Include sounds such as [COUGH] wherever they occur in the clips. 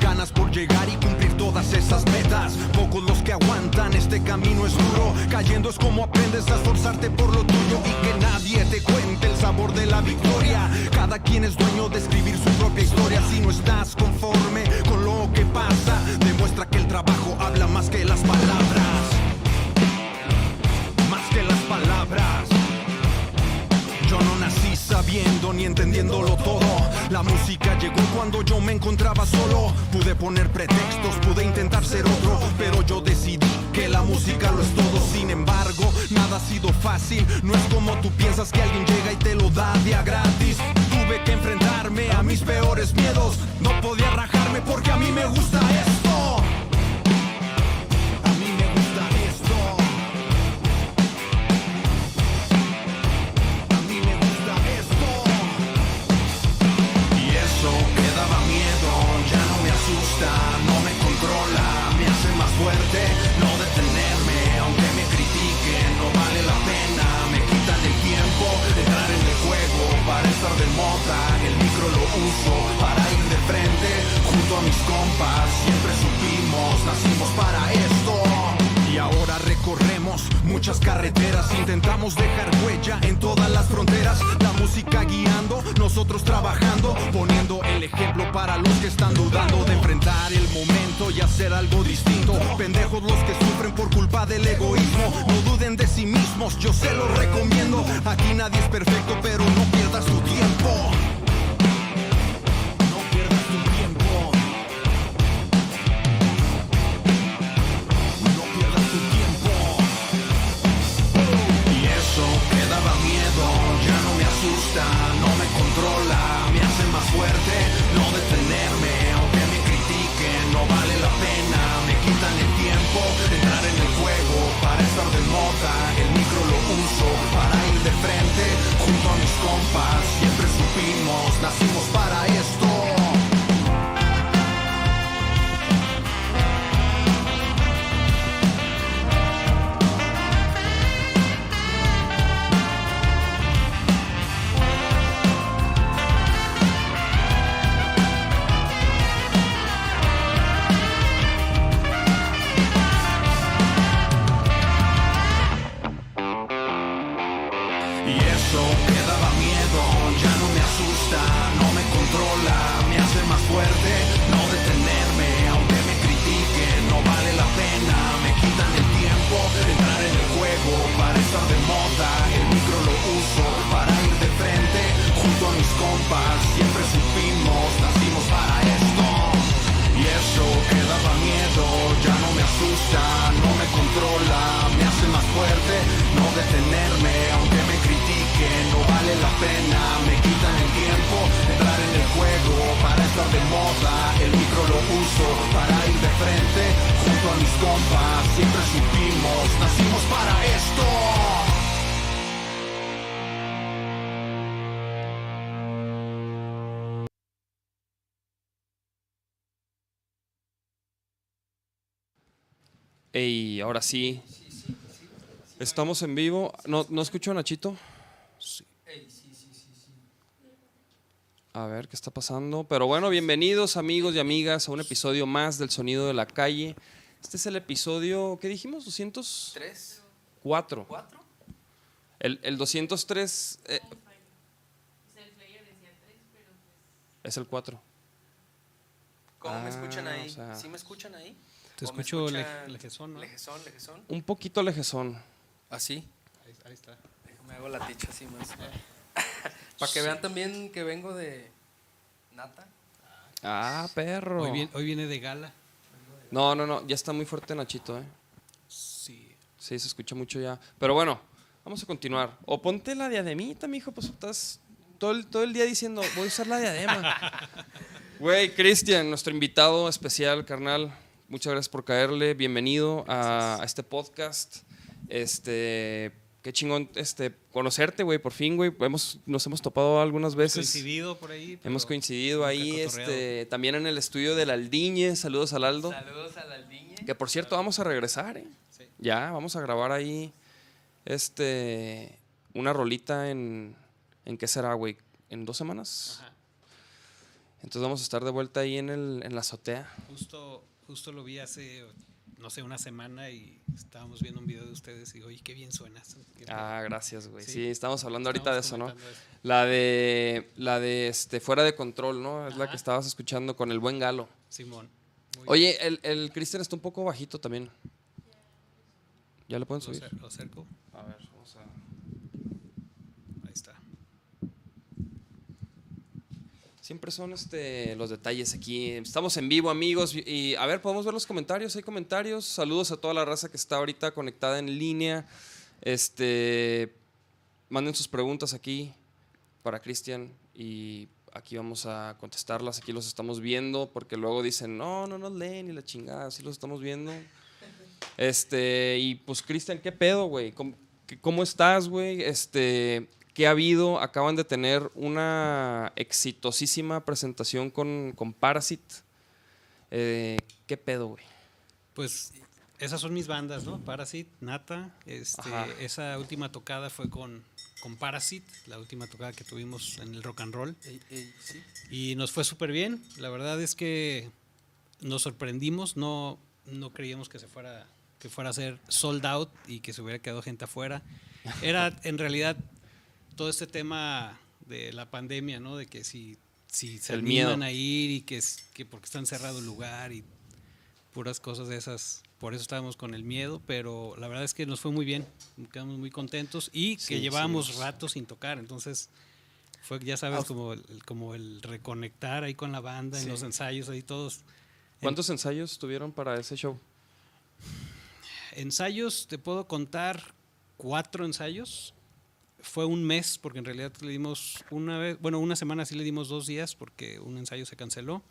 Ganas por llegar y cumplir todas esas metas. Pocos los que aguantan, este camino es duro. Cayendo es como aprendes a esforzarte por lo tuyo y que nadie te cuente el sabor de la victoria. Cada quien es dueño de escribir su propia historia. Si no estás conforme con lo que pasa, demuestra que el trabajo habla más que las palabras. Más que las palabras. Yo no nací sabiendo ni entendiéndolo todo. La música llegó cuando yo me encontraba solo. Pude poner pretextos, pude intentar ser otro, pero yo decidí que la música lo es todo. Sin embargo, nada ha sido fácil. No es como tú piensas que alguien llega y te lo da de a gratis. Tuve que enfrentarme a mis peores miedos. No podía rajarme porque a mí me gusta esto. Muchas carreteras, intentamos dejar huella en todas las fronteras. La música guiando, nosotros trabajando, poniendo el ejemplo para los que están dudando de enfrentar el momento y hacer algo distinto. Pendejos los que sufren por culpa del egoísmo, no duden de sí mismos, yo se los recomiendo. Aquí nadie es perfecto, pero no pierdas tu tiempo. Ey, ahora sí. Estamos en vivo. ¿No, ¿no escucho a Nachito? A ver qué está pasando. Pero bueno, bienvenidos amigos y amigas a un episodio más del Sonido de la Calle. Este es el episodio, ¿qué dijimos? ¿204? ¿Tres? ¿Cuatro? ¿Cuatro? El, el 203 eh, es el 4. ¿Cómo Ah, me escuchan ahí? o sea- ¿Sí me escuchan ahí? Te ¿O me escucho lej- lejezón, ¿no? Lejezón, lejezón. Un poquito lejezón. ¿Así? Ahí, ahí está. Me hago la ticha así más. [LAUGHS] Para que vean también que vengo de Nata. Ah, perro. Hoy, viene, hoy viene de gala. No, no, no, ya está muy fuerte Nachito, ¿eh? Sí. Sí, se escucha mucho ya. Pero bueno, vamos a continuar. O ponte la diademita, mijo, pues estás todo el, todo el día diciendo, voy a usar la diadema. [LAUGHS] Güey, Cristian, nuestro invitado especial, carnal. Muchas gracias por caerle. Bienvenido a, a este podcast. Este, qué chingón este, conocerte, güey, por fin, güey. Hemos, nos hemos topado algunas veces. Coincidido por ahí. Hemos coincidido ahí, este, también en el estudio del Aldiñe. Saludos al Aldo. Saludos a la Aldiñe. Que por cierto, vamos a regresar, ¿eh? Sí. Ya, vamos a grabar ahí este una rolita en. ¿En qué será, güey? ¿En dos semanas? Ajá. Entonces vamos a estar de vuelta ahí en, el, en la azotea. Justo, justo lo vi hace, no sé, una semana y estábamos viendo un video de ustedes y oye, qué bien suenas. Qué Ah, gracias, güey. Sí, Sí. estamos hablando ahorita de eso, ¿no? eso. La de, la de este, Fuera de Control, ¿no? Es la que estabas escuchando con el buen Galo. Simón. Muy Oye, el, el Cristian está un poco bajito también. ¿Ya le pueden subir lo cerco. A ver, vamos a... Ahí está. Siempre son este, los detalles aquí. Estamos en vivo, amigos. Y, a ver, podemos ver los comentarios. Hay comentarios. Saludos a toda la raza que está ahorita conectada en línea. Este, manden sus preguntas aquí para Cristian y aquí vamos a contestarlas. Aquí los estamos viendo porque luego dicen, no, no nos leen y la chingada. Sí los estamos viendo. Este, y pues, Cristian, ¿qué pedo, güey? ¿Cómo, cómo estás, güey? Este, ¿qué ha habido? Acaban de tener una exitosísima presentación con, con Parasite. Eh, ¿Qué pedo, güey? Pues esas son mis bandas, ¿no? Parasite, Nata. Este, esa última tocada fue con, con Parasite, la última tocada que tuvimos en el rock and roll. Ey, ey, sí. Y nos fue súper bien. La verdad es que nos sorprendimos. No, no creíamos que se fuera que fuera a ser sold out y que se hubiera quedado gente afuera. Era en realidad todo este tema de la pandemia, ¿no? De que si, si se El animan miedo. a ir y que, que porque está encerrado el lugar y puras cosas de esas. Por eso estábamos con el miedo, pero la verdad es que nos fue muy bien. Quedamos muy contentos y Sí, que sí. llevábamos rato sin tocar. Entonces fue, ya sabes, como el, como el reconectar ahí con la banda en Sí. los ensayos, ahí todos. ¿Cuántos ensayos tuvieron para ese show? Ensayos, te puedo contar cuatro ensayos. Fue un mes, porque en realidad le dimos una vez, bueno, una semana sí le dimos dos días, porque un ensayo se canceló.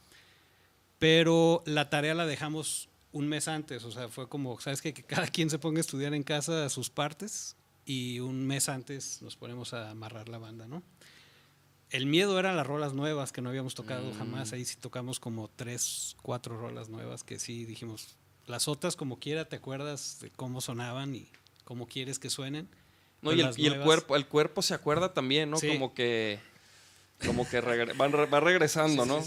Pero la tarea la dejamos un mes antes, o sea, fue como, ¿sabes qué? Que cada [LAUGHS] quien se ponga a estudiar en casa sus partes y un mes antes nos ponemos a amarrar la banda, ¿no? El miedo eran las rolas nuevas que no habíamos tocado Mm. jamás. Ahí sí tocamos como tres, cuatro rolas nuevas que sí dijimos. Las otras, como quiera, te acuerdas de cómo sonaban y cómo quieres que suenen. No, y el, y cuerpo, el cuerpo se acuerda también, ¿no? Sí. Como que, como que regre- van re- va regresando, ¿no?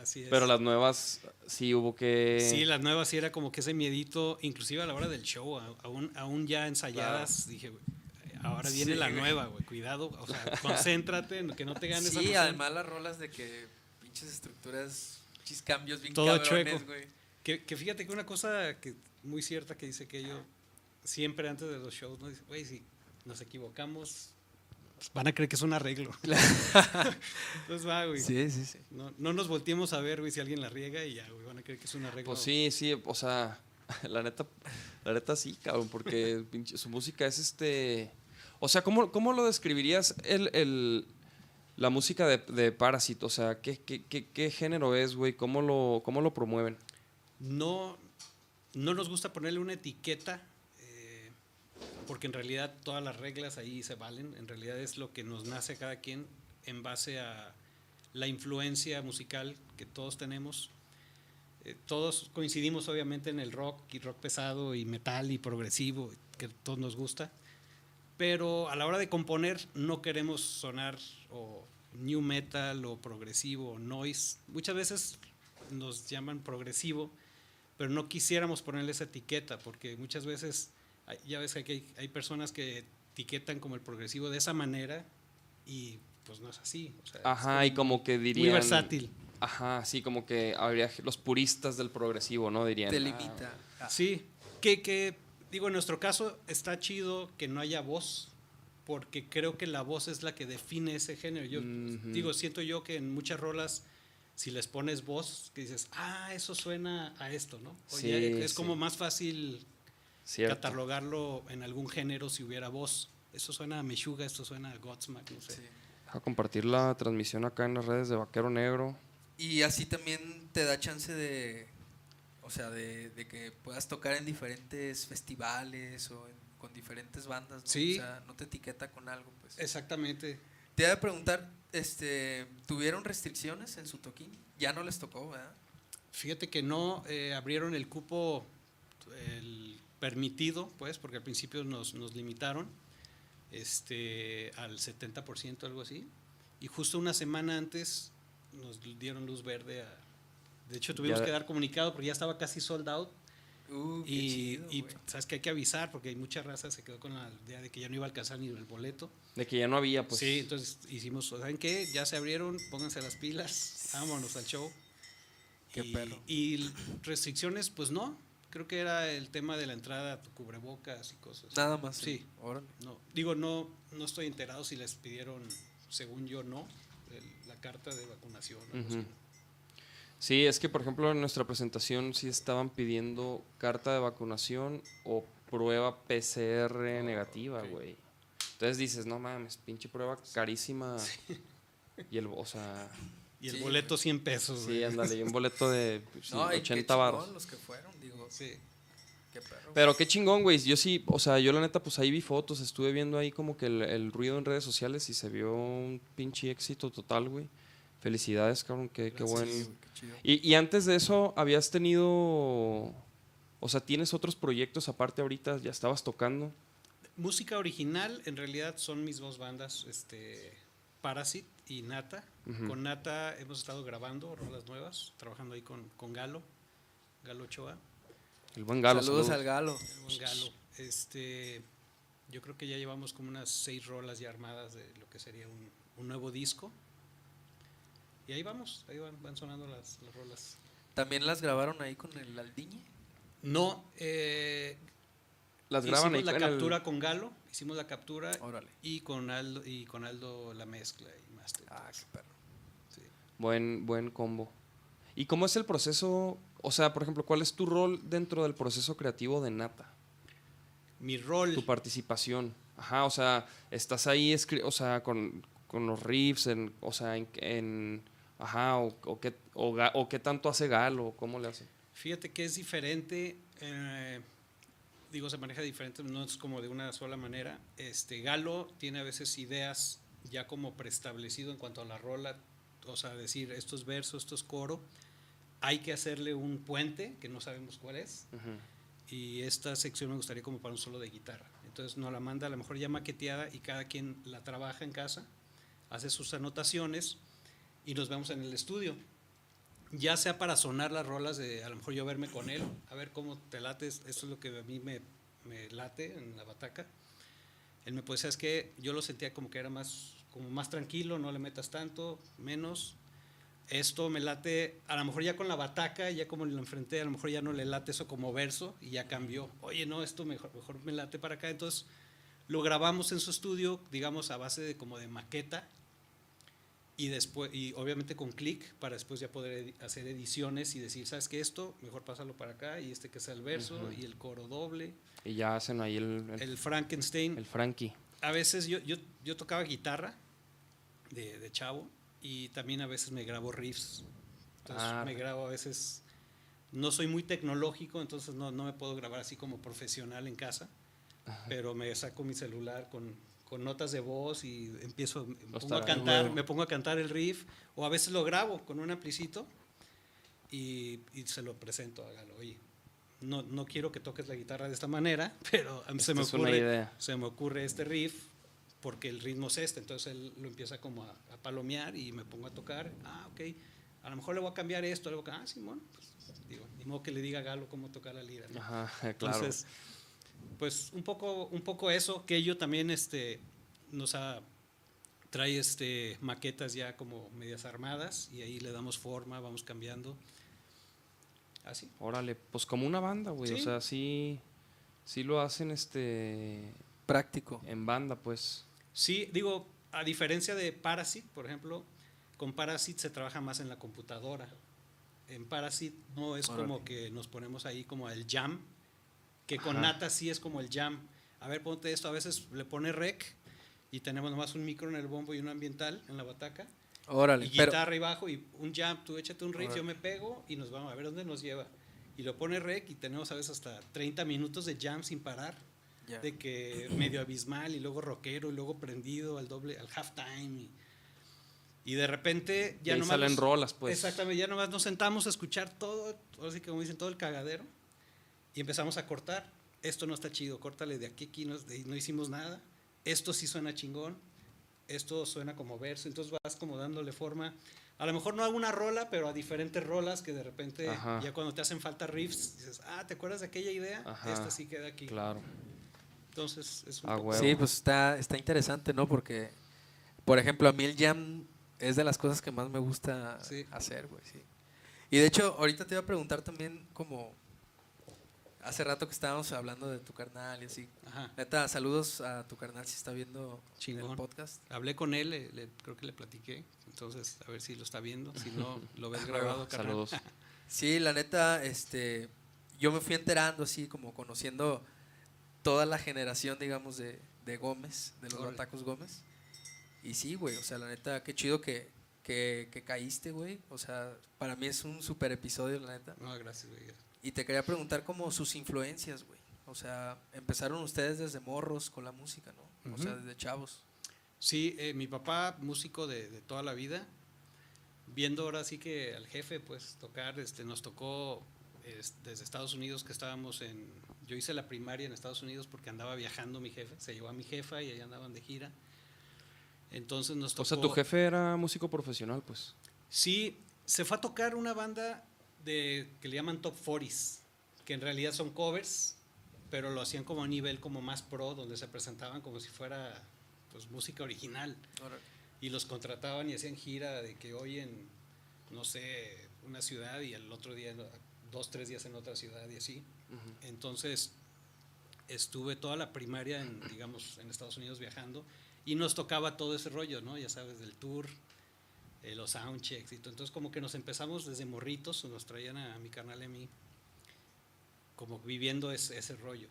Así es. Pero las nuevas sí hubo que. Sí, las nuevas sí era como que ese miedito, inclusive a la hora del show, aún, aún ya ensayadas, dije, güey, ahora viene Sí, la nueva, güey, cuidado, o sea, [LAUGHS] concéntrate, que no te ganes Sí, además las rolas de que pinches estructuras, pinches cambios bien Todo cabrones, chueco. güey. Que, que fíjate que una cosa que muy cierta que dice que yo siempre antes de los shows, ¿no? Dice, güey, si nos equivocamos, pues, van a creer que es un arreglo. [LAUGHS] Entonces va, güey. Sí, sí, sí. No, no nos volteemos a ver, güey, si alguien la riega y ya, güey, van a creer que es un arreglo. Pues sí, sí, o sea, [LAUGHS] la neta, la neta sí, cabrón, porque [LAUGHS] su música es este. O sea, ¿cómo, cómo lo describirías el, el- la música de, de Parasite? O sea, ¿qué, qué, qué, qué género es, güey? ¿Cómo lo, ¿Cómo lo promueven? No, no nos gusta ponerle una etiqueta, porque en realidad todas las reglas ahí se valen. En realidad es lo que nos nace a cada quien en base a la influencia musical que todos tenemos. Eh, todos coincidimos obviamente en el rock y rock pesado y metal y progresivo, que a todos nos gusta. Pero a la hora de componer no queremos sonar o new metal o progresivo o noise. Muchas veces nos llaman progresivo, pero no quisiéramos ponerle esa etiqueta porque muchas veces ya ves que hay, hay personas que etiquetan como el progresivo de esa manera y pues no es así. o sea, es Ajá, y como que dirían. muy versátil. Ajá, sí, como que habría los puristas del progresivo, ¿no? Dirían. Te "Ah, limita. Sí, que, que digo, en nuestro caso está chido que no haya voz, porque creo que la voz es la que define ese género. Yo Ujú. digo, siento yo que en muchas rolas, si les pones voz, que dices, ah, eso suena a esto, ¿no? O Sí, es sí. como más fácil Cierto. catalogarlo en algún género si hubiera voz. Eso suena a Meshuga, esto suena a Godsmack, no sé. Sí. Deja compartir la transmisión acá en las redes de Vaquero Negro. Y así también te da chance de, o sea, de, de que puedas tocar en diferentes festivales o en- con diferentes bandas. ¿no? Sí. O sea, no te etiqueta con algo, pues. Exactamente. Te iba a preguntar, este, ¿tuvieron restricciones en su toquín? Ya no les tocó, ¿verdad? Fíjate que no eh, abrieron el cupo el permitido, pues, porque al principio nos, nos limitaron este, al 70%, algo así. Y justo una semana antes nos dieron luz verde a... De hecho, tuvimos Ya- que dar comunicado porque ya estaba casi sold out. Uh, Y, chido, y, sabes que hay que avisar porque hay mucha raza se quedó con la idea de que ya no iba a alcanzar ni el boleto. De que ya no había, pues. sí, entonces hicimos, ¿saben qué? Ya se abrieron, pónganse las pilas, vámonos al show. Qué y, perro. y restricciones, pues no. Creo que era el tema de la entrada, tu cubrebocas y cosas. Nada más. Sí. Órale. No, digo, no, no estoy enterado si les pidieron, según yo, no, el- la carta de vacunación. Sí, es que por ejemplo en nuestra presentación sí estaban pidiendo carta de vacunación o prueba PCR negativa, ok. güey. Entonces dices, no mames, pinche prueba carísima. Y el, o sea, Y el Sí, boleto 100 pesos. sí, ándale, y un boleto de [LAUGHS] sí, No, y qué 80 chingón baros. los que fueron, digo, Sí. qué perro. Pero qué chingón, güey. Yo sí, o sea, yo la neta, pues ahí vi fotos, estuve viendo ahí como que el, el ruido en redes sociales y se vio un pinche éxito total, güey. Felicidades, cabrón, qué, güey, qué chido. Y, y antes de eso, habías tenido. O sea, tienes otros proyectos aparte ahorita, ya estabas tocando. Música original, en realidad son mis dos bandas, este, Parasit y Nata. Con Nata hemos estado grabando rolas nuevas, trabajando ahí con, con Galo, Galo Ochoa, El buen galo. saludos, saludos. al galo. el buen Galo. Este, yo creo que ya llevamos como unas seis rolas ya armadas de lo que sería un, un nuevo disco. Y ahí vamos, ahí van, van sonando las, las rolas. También las grabaron ahí con el Aldiñe. No, eh, Las graban ahí hicimos la en el- captura con Galo, hicimos la captura Órale. y con Aldo, y con Aldo la mezcla y master. Ah, qué perro. Sí. Buen, buen combo. ¿Y cómo es el proceso? O sea, por ejemplo, ¿cuál es tu rol dentro del proceso creativo de Nata? Mi rol, Tu participación. Ajá, o sea, estás ahí, o sea, con, con los riffs, en, o sea, en, en- ajá, o, o qué, o, o qué tanto hace Galo, cómo le hace. fíjate que es diferente, eh, digo, se maneja diferente, no es como de una sola manera. Este Galo tiene a veces ideas ya como preestablecido en cuanto a la rola, o sea, decir estos versos, estos coro, hay que hacerle un puente que no sabemos cuál es. Y esta sección me gustaría como para un solo de guitarra. Entonces nos la manda a lo mejor ya maqueteada y cada quien la trabaja en casa, hace sus anotaciones y nos vemos en el estudio. Ya sea para sonar las rolas de a lo mejor yo verme con él, a ver cómo te lates, esto es lo que a mí me, late en la bataca. Él me decir, es que yo lo sentía como que era más, como más tranquilo, no le metas tanto, menos. Esto me late, a lo mejor ya con la bataca, ya como lo enfrenté, a lo mejor ya no le late eso como verso y ya cambió. Oye, no, esto mejor, mejor me late para acá. Entonces lo grabamos en su estudio, digamos, a base de como de maqueta y después, y obviamente con clic para después ya poder edi- hacer ediciones y decir, ¿sabes qué? Esto, mejor pásalo para acá y este que sea el verso Ujú. y el coro doble, Y ya hacen ahí el, el, el Frankenstein el Frankie. a veces yo, yo, yo tocaba guitarra de, de chavo y también a veces me grabo riffs. Entonces Ah. me grabo a veces, no soy muy tecnológico, entonces no, no me puedo grabar así como profesional en casa, pero me saco mi celular con, con notas de voz y empiezo, me Los pongo a cantar, me pongo a cantar el riff, o a veces lo grabo con un amplicito y, y se lo presento a Galo. Oye, no, no quiero que toques la guitarra de esta manera, [LAUGHS] pero a mí se Esta me ocurre se me ocurre este riff porque el ritmo es este, entonces él lo empieza como a, a palomear y me pongo a tocar, ah, ok, a lo mejor le voy a cambiar esto, le voy a ah, Simón, pues, digo, ni modo que le diga a Galo cómo tocar la lira, ¿no? Ajá, [LAUGHS] claro. Entonces, pues un poco, un poco eso, que ello también este, nos ha, trae este, maquetas ya como medias armadas y ahí le damos forma, vamos cambiando, así. Órale, pues como una banda, güey. O sea, sí, sí lo hacen este Práctico. en banda, pues. Sí, digo, a diferencia de Parasit, por ejemplo, con Parasit se trabaja más en la computadora. En Parasit no es Órale. como que nos ponemos ahí como el jam, que con Ajá. Nata sí es como el jam. A ver, ponte esto, a veces le pone rec y tenemos nomás un micro en el bombo y un ambiental en la bataca. Órale. Y Pero, guitarra y bajo y un jam, tú échate un riff, Órale. yo me pego y nos vamos a ver dónde nos lleva. Y lo pone rec y tenemos a veces hasta 30 minutos de jam sin parar ya. de que medio abismal y luego rockero y luego prendido al doble, al halftime y, y de repente Y ya ahí nomás salen nos- rolas, pues. exactamente ya nomás nos sentamos a escuchar todo así como dicen todo el cagadero y empezamos a cortar esto no está chido córtale de aquí aquí no, de- no hicimos nada esto sí suena chingón esto suena como verso, entonces vas como dándole forma. A lo mejor no a una rola, pero a diferentes rolas que de repente Ajá. ya cuando te hacen falta riffs, dices, ah, ¿te acuerdas de aquella idea? Ajá. Esta sí queda aquí. Claro. Entonces es un Ah, poco-. Sí, pues está, está interesante, ¿no? Porque, por ejemplo, a mí el jam es de las cosas que más me gusta Sí. hacer, güey, sí. Y de hecho, ahorita te iba a preguntar también como... Hace rato que estábamos hablando de tu carnal y así. Ajá. Neta, saludos a tu carnal si está viendo Chingón. el podcast. Hablé con él, le- le- creo que le platiqué, entonces a ver si lo está viendo, si no lo ves [LAUGHS] grabado, carnal. Saludos. [LAUGHS] Sí, la neta, este, yo me fui enterando así, como conociendo toda la generación, digamos, de, de Gómez, de los. Batacos Gómez. Y sí, güey, o sea, la neta, qué chido que, que, que caíste, güey. O sea, para mí es un super episodio, la neta. No, gracias, güey. Y te quería preguntar como sus influencias, güey. O sea, empezaron ustedes desde morros con la música, ¿no? O sea, desde chavos. Sí, eh, mi papá, músico de, de toda la vida, viendo ahora sí que al jefe, pues tocar, este, nos tocó es- desde Estados Unidos que estábamos en, yo hice la primaria en Estados Unidos porque andaba viajando mi jefe, se llevó a mi jefa y ahí andaban de gira. Entonces nos tocó. O sea, tu jefe era músico profesional, pues. Sí, se fue a tocar una banda de que le llaman Top 40s, que en realidad son covers, pero lo hacían como a nivel como más pro, donde se presentaban como si fuera pues música original y los contrataban y hacían gira de que hoy en no sé, una ciudad y el otro día dos, tres días en otra ciudad y así. Entonces estuve toda la primaria en, digamos, en Estados Unidos viajando y nos tocaba todo ese rollo, ¿no? Ya sabes, del tour, eh, los soundchecks y todo. Entonces como que nos empezamos desde morritos, nos traían a, a mi canal y a mí como viviendo ese, ese rollo.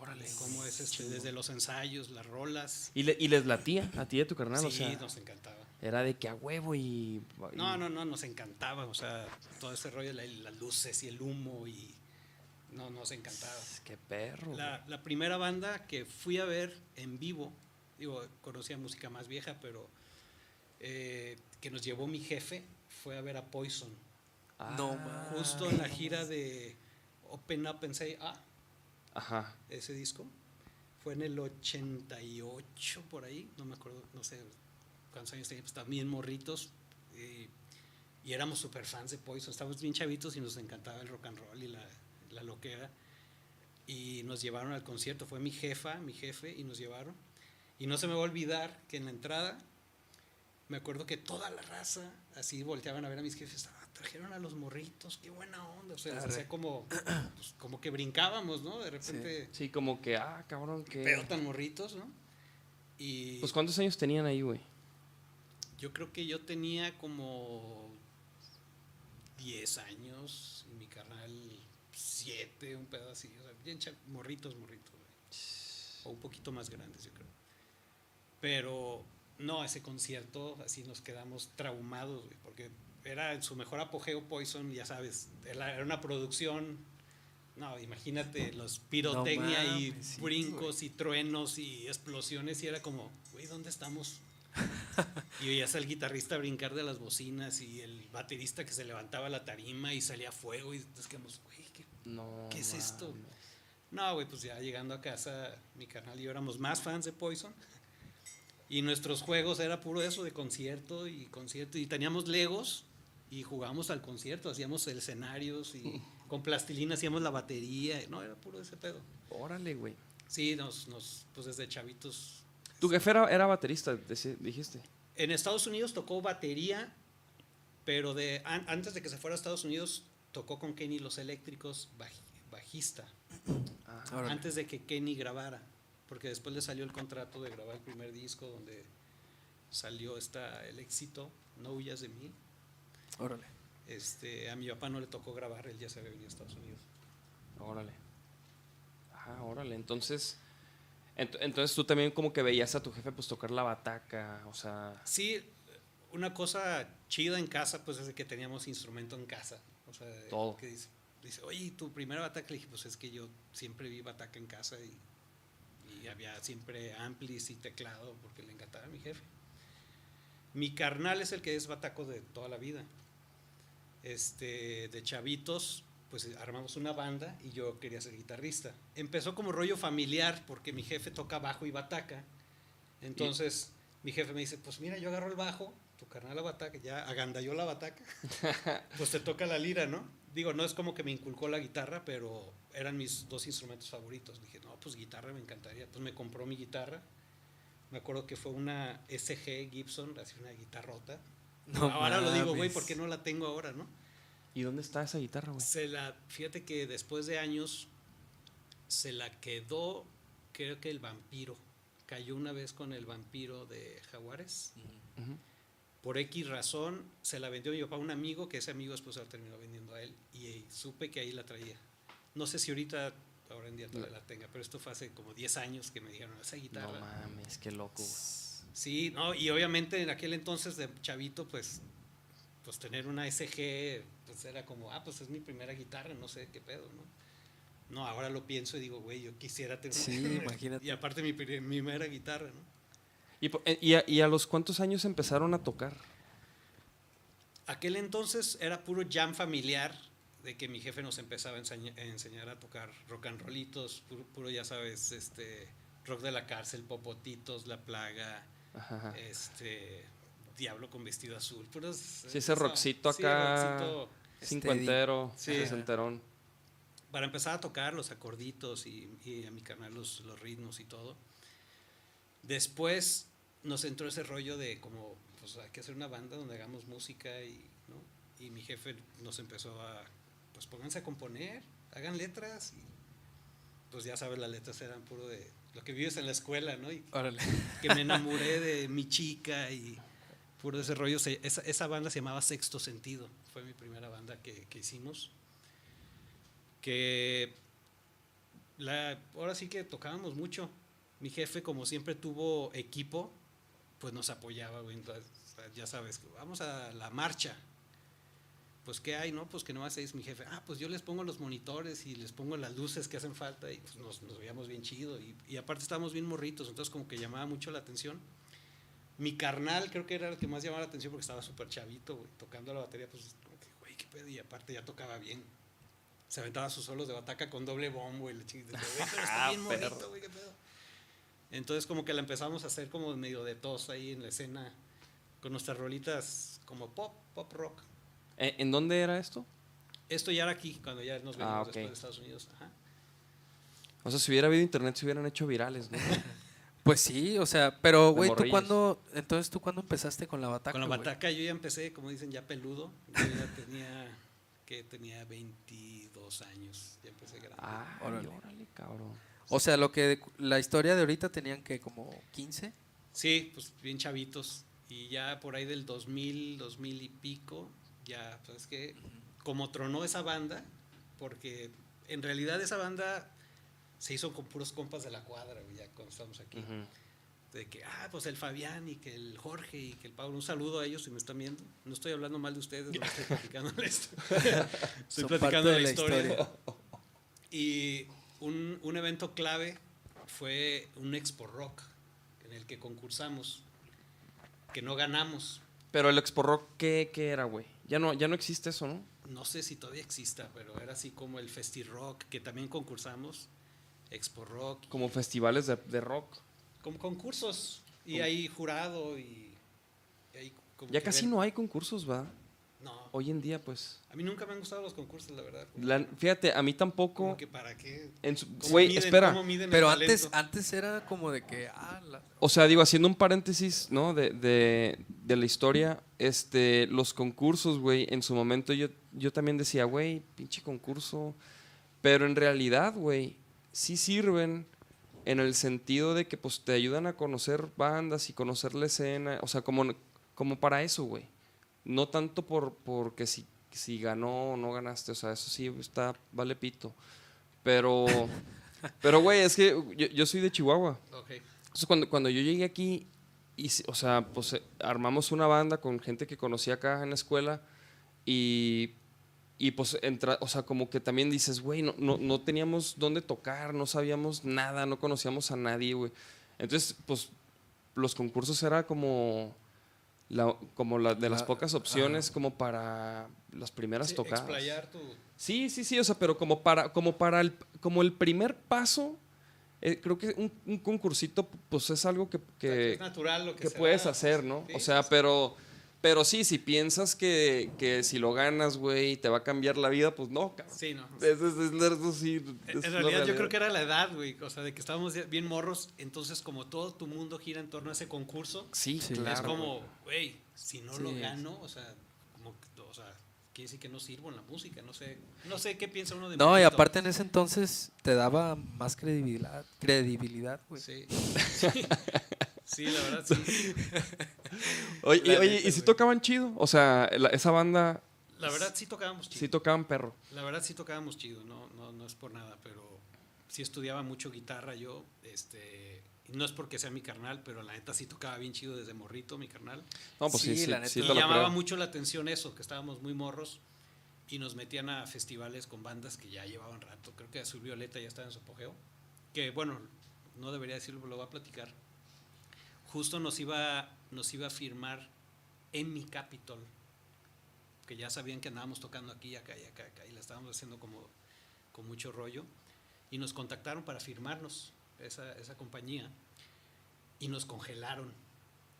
Órale. Cómo es este, desde los ensayos, las rolas. ¿Y, le- y les latía a ti y a tu carnal? o sí, sea, nos encantaba. era de que a huevo y. y- No, no, no, nos encantaba, o sea, todo ese rollo, la- las luces y el humo y no, nos encantaba. Qué perro. La, la primera banda que fui a ver en vivo, digo, conocía música más vieja, pero eh, que nos llevó mi jefe fue a ver a Poison. No, Ah, man. justo en la gira de Open Up and Say Ah, Ajá. ese disco. Fue en el 88 por ahí, no me acuerdo, no sé cuántos años tenía, pues también morritos. Y, y éramos super fans de Poison, estábamos bien chavitos y nos encantaba el rock and roll y la, la loquera. Y nos llevaron al concierto, fue mi jefa, mi jefe, y nos llevaron. Y no se me va a olvidar que en la entrada, me acuerdo que toda la raza así volteaban a ver a mis jefes, "Ah, trajeron a los morritos, qué buena onda. O sea, hacía como, pues, como que brincábamos, ¿no? De repente, Sí, como que, ah, cabrón, que. pero tan morritos, ¿no? Y Pues, ¿cuántos años tenían ahí, güey? yo creo que yo tenía como 10 años y mi carnal 7, un pedo así. O sea, bien morritos, morritos. güey. O un poquito más grandes, yo creo. Pero no, ese concierto así nos quedamos traumados, güey, porque era en su mejor apogeo Poison, ya sabes, era una producción. No, imagínate los pirotecnia y sí, brincos y truenos y explosiones y era como, güey, ¿dónde estamos? [LAUGHS] y veías al guitarrista brincar de las bocinas y el baterista que se levantaba a la tarima y salía fuego y entonces quedamos, güey, ¿qué No. ¿Qué es esto? no, güey, pues ya llegando a casa, mi carnal y yo éramos más fans de Poison. Y nuestros juegos era puro eso de concierto y concierto. Y teníamos Legos y jugábamos al concierto, hacíamos escenarios y [LAUGHS] con plastilina hacíamos la batería. No, era puro ese pedo. Órale, güey. Sí, nos, nos, pues desde chavitos. Tu jefe era, era baterista, dijiste. En Estados Unidos tocó batería, pero de, an- antes de que se fuera a Estados Unidos tocó con Kenny Los Eléctricos baj- bajista. Ah, antes de que Kenny grabara, porque después le salió el contrato de grabar el primer disco donde salió esta, el éxito, No huyas de mí. Órale. Este, a mi papá no le tocó grabar, él ya se había venido a Estados Unidos. órale. Ah, órale. Entonces. ent- entonces tú también como que veías a tu jefe pues tocar la bataca, o sea. Sí, una cosa chida en casa, pues es que teníamos instrumento en casa. O sea, Todo. que dice, dice, oye, tu primera bataca, le dije, pues es que yo siempre vi bataca en casa y, y había siempre amplis y teclado porque le encantaba a mi jefe. Mi carnal es el que es bataco de toda la vida. Este, de chavitos, pues armamos una banda y yo quería ser guitarrista. Empezó como rollo familiar porque mi jefe toca bajo y bataca. Entonces mi jefe me dice, pues mira, yo agarro el bajo, tu carnal la bataca, ya agandalló la bataca, [LAUGHS] pues te toca la lira, ¿no? Digo, no es como que me inculcó la guitarra, pero eran mis dos instrumentos favoritos. Dije, no, pues guitarra me encantaría. Pues me compró mi guitarra. Me acuerdo que fue una SG Gibson, así una guitarrota. No ahora lo digo, güey, mames. ¿por qué no la tengo ahora, no? ¿Y dónde está esa guitarra, güey? Se la, fíjate que después de años se la quedó, creo que el vampiro. Cayó una vez con el vampiro de Jaguares. Por X razón se la vendió mi papá a un amigo, que ese amigo después se la terminó vendiendo a él. Y, eh, supe que ahí la traía. No sé si ahorita, ahora en día todavía la tenga, pero esto fue hace como 10 años que me dijeron, esa guitarra. No mames, qué loco. Sí, no, y obviamente en aquel entonces de chavito, pues, pues tener una SG, pues era como, ah, pues es mi primera guitarra, no sé qué pedo, ¿no? No, ahora lo pienso y digo, güey, yo quisiera tener Sí, imagínate. [LAUGHS] Y aparte mi primera guitarra, ¿no? ¿Y, po- eh, y a, y a los cuántos años empezaron a tocar? Aquel entonces era puro jam familiar, de que mi jefe nos empezaba a, enseña- a enseñar a tocar rock and rollitos, puro, puro, ya sabes, este, rock de la cárcel, popotitos, la plaga, ajá. este, diablo con vestido azul, puros... Sí, ese rockcito sí, acá. rockcito. Cincuentero, Sí. sesenterón. para empezar a tocar los acorditos y, y a mi canal los, los ritmos y todo. Después nos entró ese rollo de como, pues hay que hacer una banda donde hagamos música y, ¿no? y mi jefe nos empezó a, pues pónganse a componer, hagan letras y pues ya sabes, las letras eran puro de lo que vives en la escuela, ¿no? Y Órale. que me enamoré de [LAUGHS] mi chica y puro ese rollo. Se- esa, esa banda se llamaba Sexto Sentido, fue mi primera banda que, que hicimos. Que la, ahora sí que tocábamos mucho. Mi jefe, como siempre tuvo equipo, pues nos apoyaba, güey. Entonces, ya sabes, vamos a la marcha. Pues, ¿qué hay, no? Pues que no más es mi jefe. Ah, pues yo les pongo los monitores y les pongo las luces que hacen falta y pues nos, nos veíamos bien chido. Y, y aparte estábamos bien morritos, entonces como que llamaba mucho la atención. Mi carnal creo que era el que más llamaba la atención porque estaba súper chavito, güey, tocando la batería, pues como que, güey, qué pedo. Y aparte ya tocaba bien. Se aventaba sus solos de bataca con doble bombo y chingada. [LAUGHS] Güey, pero está bien perro. morrito, güey, qué pedo. Entonces como que la empezamos a hacer como medio de tos ahí en la escena con nuestras rolitas como pop, pop rock. Eh, ¿En dónde era esto? Esto ya era aquí, cuando ya nos venimos Ah, ok. después de Estados Unidos. Ajá. O sea, si hubiera habido internet, se hubieran hecho virales, ¿no? [LAUGHS] Pues sí, o sea, pero güey, ¿tú cuándo, entonces tú cuándo empezaste con la bataca? Con la bataca yo ya empecé, como dicen, ya peludo. Yo ya tenía, que tenía 22 años, ya empecé grande. Ah, Órale. órale, cabrón. O sea, lo que la historia de ahorita tenían que como 15. Sí, pues bien chavitos. Y ya por ahí del 2000, 2000 y pico, ya, pues es que como tronó esa banda, porque en realidad esa banda se hizo con puros compas de la cuadra, ya cuando estamos aquí. Ujú. de que, ah, pues el Fabián y que el Jorge y que el Pablo. Un saludo a ellos si me están viendo. No estoy hablando mal de ustedes, no estoy [LAUGHS] platicando la [LAUGHS] historia. Estoy Son platicando de la la historia. historia. Y un, un evento clave fue un Expo Rock en el que concursamos, que no ganamos. Pero el Expo Rock, ¿qué, qué era, güey? Ya no, ya no existe eso, ¿no? No sé si todavía exista, pero era así como el Festi Rock, que también concursamos. Expo Rock. Como festivales de, de rock. Como concursos. Y Como- ahí jurado y. y ahí como Ya casi no hay concursos, ¿va? No. Hoy en día, pues. A mí nunca me han gustado los concursos, la verdad. La- fíjate, a mí tampoco. como que para qué. en su- ¿Cómo Güey, miden- espera. cómo miden el Pero antes, antes era como de que, ah, la- O sea, digo, haciendo un paréntesis, ¿no? De, de- de la historia, este, los concursos, güey, en su momento yo, yo también decía, güey, pinche concurso. Pero en realidad, güey, sí sirven en el sentido de que pues te ayudan a conocer bandas y conocer la escena. O sea, como, como para eso, güey. No tanto por porque si, si ganó o no ganaste. O sea, eso sí está, vale pito. Pero, [LAUGHS] pero, güey, es que yo, yo soy de Chihuahua. Ok. Entonces, cuando, cuando yo llegué aquí, y, o sea, pues eh, armamos una banda con gente que conocía acá en la escuela y, y pues entra, o sea, como que también dices, güey, no, no, no teníamos dónde tocar, no sabíamos nada, no conocíamos a nadie, güey. Entonces, pues los concursos era como, la, como la, de las La- pocas opciones como para las primeras Sí, tocadas. explayar tu. Sí, sí, sí, o sea, pero como para, como para el, como el primer paso eh, creo que un, un concursito, pues es algo que, que, es natural lo que, que puedes da, hacer, ¿no? sí, o sea, sí. pero, pero sí, si piensas que, que si lo ganas, güey, te va a cambiar la vida, pues no, cabrón. Sí, no. Eso, es- sí, En realidad yo creo que era la edad, güey, o sea, de que estábamos bien morros, entonces como todo tu mundo gira en torno a ese concurso, Sí, Sí. claro. es como, güey, si no lo Sí. gano, o sea, como, o sea, quiere decir que no sirvo en la música, no sé, no sé qué piensa uno de No, y aparte en ese entonces te daba más credibilidad, credibilidad, güey. Sí. [LAUGHS] [LAUGHS] sí. La verdad, sí. [LAUGHS] Oye, y, oye, neta, ¿y si tocaban chido? O sea, la- esa banda La verdad sí tocábamos chido. sí tocaban perro. La verdad sí tocábamos chido, no, no, no es por nada, pero sí estudiaba mucho guitarra yo, este, no es porque sea mi carnal, pero la neta sí tocaba bien chido desde morrito, mi carnal. No, pues sí, Sí, sí, la neta. sí y llamaba creo. mucho la atención eso, que estábamos muy morros y nos metían a festivales con bandas que ya llevaban rato. Creo que Azul Violeta ya estaba en su apogeo. Que bueno, no debería decirlo, pero lo voy a platicar. Justo nos iba, nos iba a firmar en mi Capitol, que ya sabían que andábamos tocando aquí, acá y acá, acá, y la estábamos haciendo como con mucho rollo. Y nos contactaron para firmarnos esa, esa compañía y nos congelaron.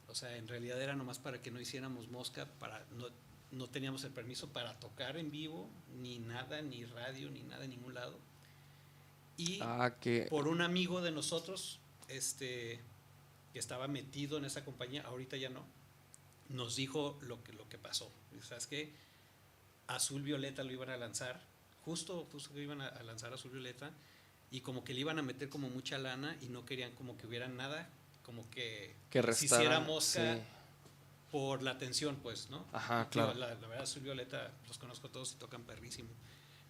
O sea, en realidad era nomás para que no hiciéramos mosca, para no, no teníamos el permiso para tocar en vivo, ni nada, ni radio, ni nada en ningún lado. Y Ah, que. por un amigo de nosotros, este, que estaba metido en esa compañía, ahorita ya no, nos dijo lo que, lo que pasó. ¿Sabes qué? Azul Violeta lo iban a lanzar, justo, justo que iban a, a lanzar Azul Violeta, y como que le iban a meter como mucha lana y no querían como que hubiera nada, como que, Que se hiciera restara, mosca sí. por la atención, pues, ¿no? Ajá, claro. La, la verdad, Azul Violeta los conozco todos y tocan perrísimo.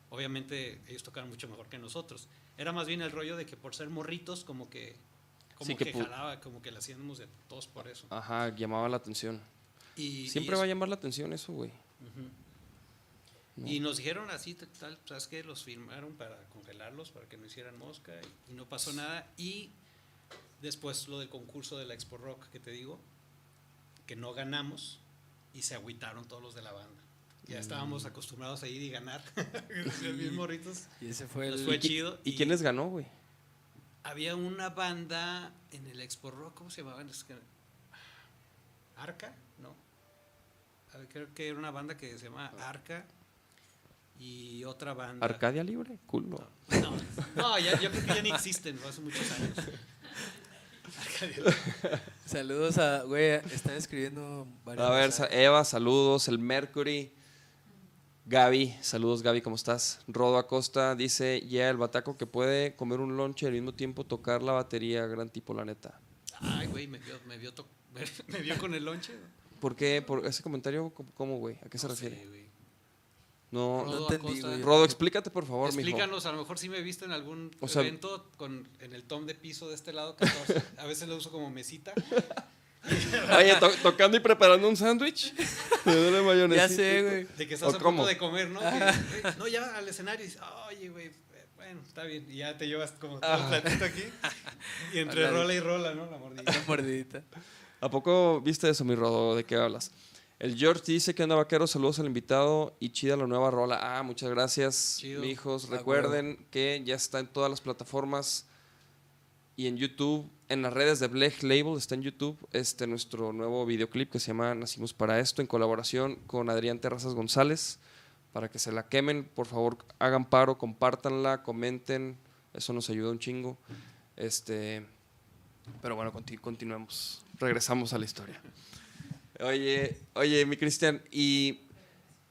Obviamente ellos tocan mucho mejor que nosotros. Era más bien el rollo de que por ser morritos, como que, como Sí, que, que jalaba, como que la hacíamos de todos por eso. Ajá, llamaba la atención. Y, Siempre y va a llamar la atención eso, güey. No. Y nos dijeron así, tal, ¿sabes qué? Los firmaron para congelarlos, para que no hicieran mosca y, y no pasó nada. Y después lo del concurso de la Expo Rock que te digo, que no ganamos y se agüitaron todos los de la banda. Mm. Ya estábamos acostumbrados a ir y ganar, [LAUGHS] bien [LAUGHS] morritos. Y ese fue Nos el... fue chido. ¿Y quién les ganó, güey? Había una banda en el Expo Rock, ¿cómo se llamaban? Es que- ¿Arca? No. A ver, creo que era una banda que se llama Arca y otra banda. ¿Arcadia Libre? Cool, no. No, no ya, yo creo que ya ni existen, hace muchos años. Arcadia. Saludos a... Güey, están escribiendo varios A ver, Eva, saludos. El Mercury. Gaby, saludos Gaby, ¿cómo estás? Rodo Acosta dice, ya el bataco que puede comer un lonche y al mismo tiempo tocar la batería, gran tipo, la neta. Ay, güey, me vio, me vio, to- [LAUGHS] me vio con el lonche. ¿Por qué? ¿Por ese comentario? ¿Cómo- ¿Cómo, güey? ¿A qué se No refiere? sé, güey. No, No Rodo entendí, Acosta. güey. Rodo, explícate por favor, mijo. Explícanos, a lo mejor sí me viste en algún O sea- evento con, en el tom de piso de este lado 14. A veces lo uso como mesita. [LAUGHS] Oye, to- tocando y preparando un sándwich. Me duele Ya sé, güey. De que estás ¿O a cómo? punto de comer, ¿no? Que, "Güey, no, ya al escenario y dices, oye, güey, eh, bueno, está bien. Y ya te llevas como todo el platito aquí. Y entre rola y rola, ¿no? La mordidita. ¿A poco viste eso, mi Rodo? ¿De qué hablas? El George dice que anda vaquero, saludos al invitado y chida la nueva rola. Ah, muchas gracias, Chido. mijos. Ah, Recuerden que ya está en todas las plataformas y en YouTube, en las redes de Black Label, está en YouTube este nuestro nuevo videoclip que se llama Nacimos para esto, en colaboración con Adrián Terrazas González. Para que se la quemen, por favor, hagan paro, compártanla, comenten, eso nos ayuda un chingo. Este, pero bueno, conti- continuemos. Regresamos a la historia. Oye, oye, mi Cristian, ¿y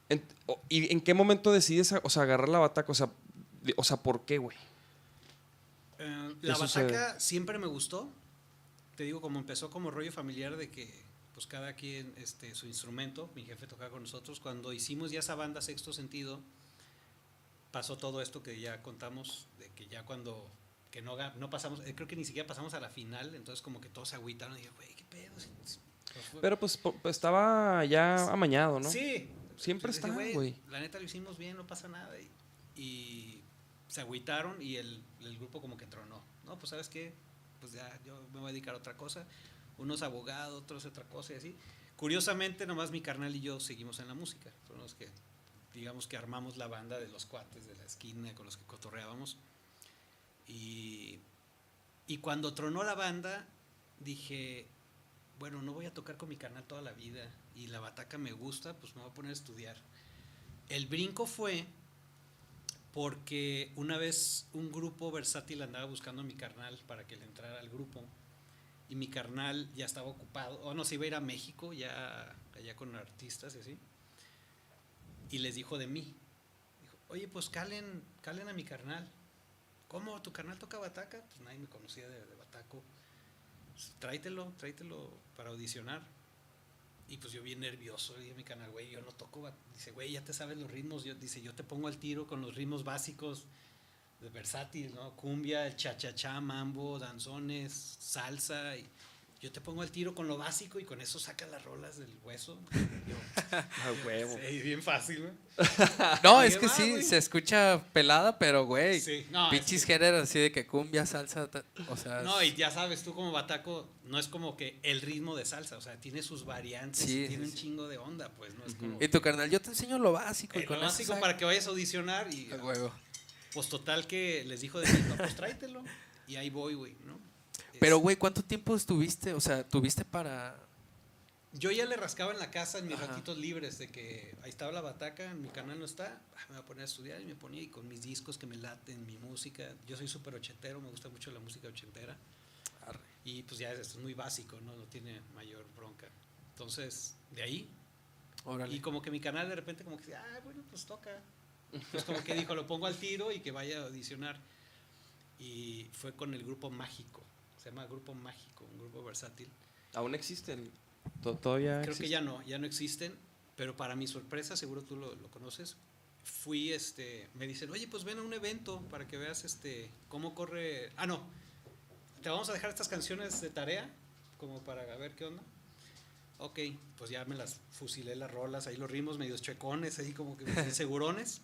en, ¿y en qué momento decides, o sea, agarrar la bataca? O sea, o sea ¿por qué, güey? Eh, la bataca siempre me gustó. Te digo, como empezó como rollo familiar de que pues cada quien este, su instrumento, mi jefe tocaba con nosotros. Cuando hicimos ya esa banda Sexto Sentido, pasó todo esto que ya contamos, de que ya cuando que no, no pasamos, eh, creo que ni siquiera pasamos a la final, entonces como que todos se agüitaron y dije, güey, qué pedo. Pero pues, pues, estaba ya amañado, ¿no? Sí. Siempre está, güey. La neta lo hicimos bien, no pasa nada. Y, y se agüitaron y el, el grupo como que tronó. No, pues sabes qué, pues ya yo me voy a dedicar a otra cosa. Unos abogados, otros otra cosa y así. Curiosamente, nomás mi carnal y yo seguimos en la música. Fueron los que, digamos que armamos la banda de los cuates de la esquina con los que cotorreábamos. Y Y cuando tronó la banda, dije, bueno, no voy a tocar con mi canal toda la vida y la bataca me gusta, pues me voy a poner a estudiar. El brinco fue porque una vez un grupo versátil andaba buscando a mi carnal para que le entrara al grupo y mi carnal ya estaba ocupado, o no, se iba a ir a México ya allá con artistas y así. Y les dijo de mí. Oye, pues calen, calen a mi carnal. ¿Cómo? ¿Tu carnal toca bataca? Pues nadie me conocía de, bataco. Pues, tráetelo para audicionar. Y pues yo bien nervioso, dije mi canal, güey, yo no toco. bat-". Dice, güey, ya te sabes los ritmos. Yo, dice, yo te pongo al tiro con los ritmos básicos de versátil, ¿no? Cumbia, el cha-cha-cha, mambo, danzones, salsa. Y yo te pongo al tiro con lo básico y con eso sacas las rolas del hueso. [LAUGHS] A huevo. sí, bien fácil, güey. [LAUGHS] No, es que va, sí, güey. se escucha pelada, pero güey. Sí, no, es Pinches que- géneros así de que cumbia, salsa, ta- o sea. No, y ya sabes, tú como bataco, no es como que el ritmo de salsa, o sea, tiene sus variantes, Sí, tiene sí, un chingo de onda, pues, no es como... Y tu carnal, yo te enseño lo básico. y Eh, con lo básico para que vayas a audicionar y A huevo. pues total que les dijo de mí, no, pues tráetelo y ahí voy, güey, ¿no? Pero, güey, ¿cuánto tiempo estuviste? O sea, ¿tuviste para...? yo ya le rascaba en la casa en mis Ajá. ratitos libres de que ahí estaba la bataca, mi canal no está, ah, me voy a poner a estudiar y me ponía y con mis discos que me laten, mi música, yo soy súper ochentero, me gusta mucho la música ochentera y pues ya es, es muy básico, ¿no? No tiene mayor bronca. Entonces, de ahí Órale. Y como que mi canal de repente como que, ah, bueno, pues toca. Pues como que dijo, lo pongo al tiro y que vaya a audicionar. Y fue con el grupo Mágico. Se llama Grupo Mágico, un grupo versátil. ¿Aún existe? el- to- ¿Todavía Creo existe? que ya no, ya no existen. Pero para mi sorpresa, seguro tú lo, lo conoces. Fui, este, me dicen, oye, pues ven a un evento para que veas, este, cómo corre. Ah, no. Te vamos a dejar estas canciones de tarea, como para ver qué onda. Ok, pues ya me las fusilé las rolas, ahí los ritmos medios chuecones, ahí como que [LAUGHS] segurones.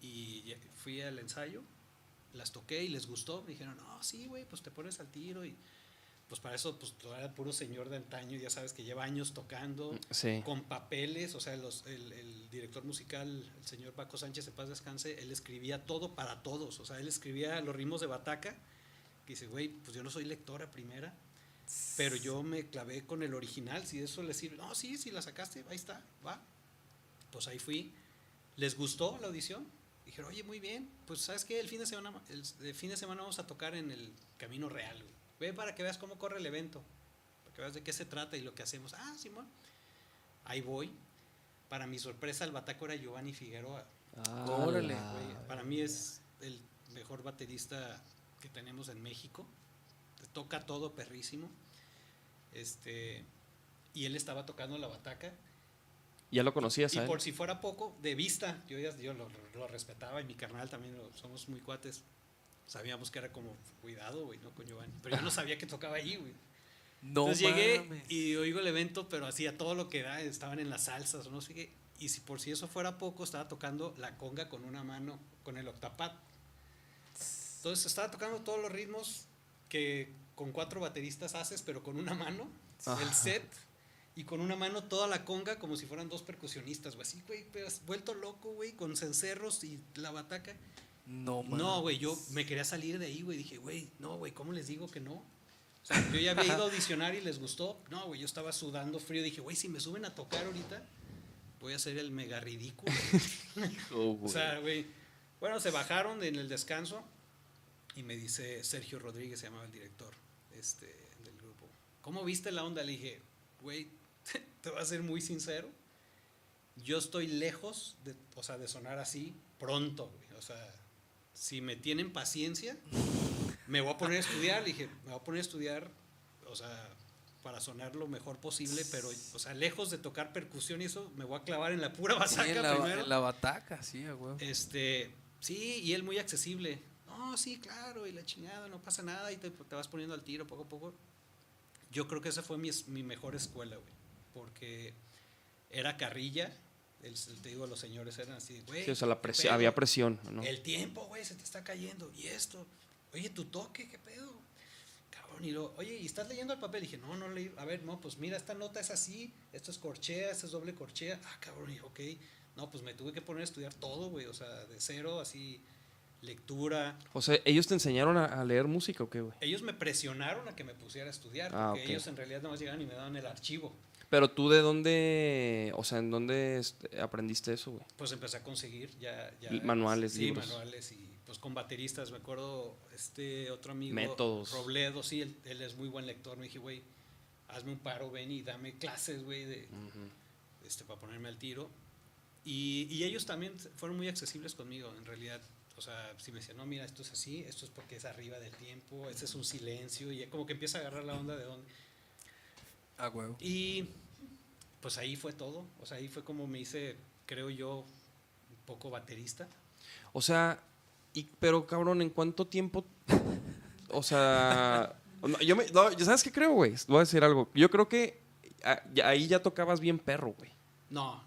Y fui al ensayo, las toqué y les gustó. Me dijeron, no, sí, güey, pues te pones al tiro. Y pues para eso, pues tú eras puro señor de antaño, ya sabes que lleva años tocando Sí. con papeles, o sea, los- el, el director musical, el señor Paco Sánchez de Paz Descanse, él escribía todo para todos, o sea, él escribía los ritmos de bataca, que dice, güey, pues yo no soy lectora primera, pero yo me clavé con el original, si eso les sirve, no, sí, si la sacaste, ahí está, va. Pues ahí fui, les gustó la audición, dijeron, oye, muy bien, pues sabes qué, el fin de semana, el, el fin de semana vamos a tocar en el Camino Real, güey. ve para que veas cómo corre el evento, para que veas de qué se trata y lo que hacemos, ah, Simón. Ahí voy. Para mi sorpresa, el bataco era Giovanni Figueroa. Ah, Órale. Güey, Para mí es el mejor baterista que tenemos en México. Toca todo perrísimo. Este, y él estaba tocando la bataca. ¿Ya lo conocías Y a él? por si fuera poco, de vista, yo, ya, yo lo, lo respetaba y mi carnal también, lo- somos muy cuates. Sabíamos que era como cuidado, güey, ¿no? Con Giovanni. Pero yo no sabía que tocaba ahí, güey. No Entonces llegué mames. y oigo el evento, pero hacía todo lo que da, estaban en las salsas no sé qué. Y si por si eso fuera poco, estaba tocando la conga con una mano, con el octapad. Entonces estaba tocando todos los ritmos que con cuatro bateristas haces, pero con una mano, el Ajá. set, y con una mano toda la conga como si fueran dos percusionistas, güey. Así, güey, vuelto loco, güey, con cencerros y la bataca. No mames. No, güey, yo me quería salir de ahí, güey. Dije, güey, no, güey, ¿cómo les digo que no? O sea, yo ya había ido a audicionar y les gustó. No, güey, yo estaba sudando frío. Dije, güey, si me suben a tocar ahorita, voy a hacer el mega ridículo. [LAUGHS] Oh, o sea, güey. Bueno, se bajaron en el descanso y me dice Sergio Rodríguez, se llamaba el director este, del grupo. ¿Cómo viste la onda? Le dije, güey, te voy a ser muy sincero. Yo estoy lejos de, o sea, de sonar así pronto, güey. O sea, si me tienen paciencia, me voy a poner a estudiar. Le dije, me voy a poner a estudiar, o sea, para sonar lo mejor posible, pero, o sea, lejos de tocar percusión y eso, me voy a clavar en la pura Sí, bataca en la, primero. en la bataca, sí, huevo. Este, sí, y él muy accesible. No, sí, claro, y la chingada, no pasa nada, y te, te vas poniendo al tiro poco a poco. Yo creo que esa fue mi, mi mejor escuela, güey, porque era carrilla, el, te digo, los señores eran así, güey. Sí, o sea, la ¿qué presión, pedo? había presión, ¿no? El tiempo, güey, se te está cayendo, y esto, oye, tu toque, ¿qué pedo? Cabrón, y lo, oye, ¿y estás leyendo el papel? dije, no, no leí, a ver, no, pues mira, esta nota es así, esto es corchea, esto es doble corchea, ah, cabrón, y ok, no, pues me tuve que poner a estudiar todo, güey, o sea, de cero, así, lectura. O sea, ¿ellos te enseñaron a, a leer música o qué, güey? Ellos me presionaron a que me pusiera a estudiar, Ah, porque ellos en realidad nomás llegaban y me daban el archivo. Pero tú de dónde, o sea, ¿en dónde este, aprendiste eso, güey? Pues empecé a conseguir ya... manuales, sí, libros. manuales y pues con bateristas. Me acuerdo, este otro amigo... Métodos. Robledo, sí, él, él es muy buen lector. Me dije, güey, hazme un paro, ven y dame clases, güey, de, este, para ponerme al tiro. Y, y ellos también fueron muy accesibles conmigo, en realidad. O sea, si me decían, no, mira, esto es así, esto es porque es arriba del tiempo, este es un silencio, y como que empieza a agarrar la onda de dónde. A huevo. Y pues ahí fue todo. O sea, ahí fue como me hice, creo yo, un poco baterista. O sea, y, pero cabrón, ¿en cuánto tiempo? [LAUGHS] O sea, [LAUGHS] no, yo me, no, ¿sabes qué creo, güey? Voy a decir algo. Yo creo que ah, ahí ya tocabas bien perro, güey. No,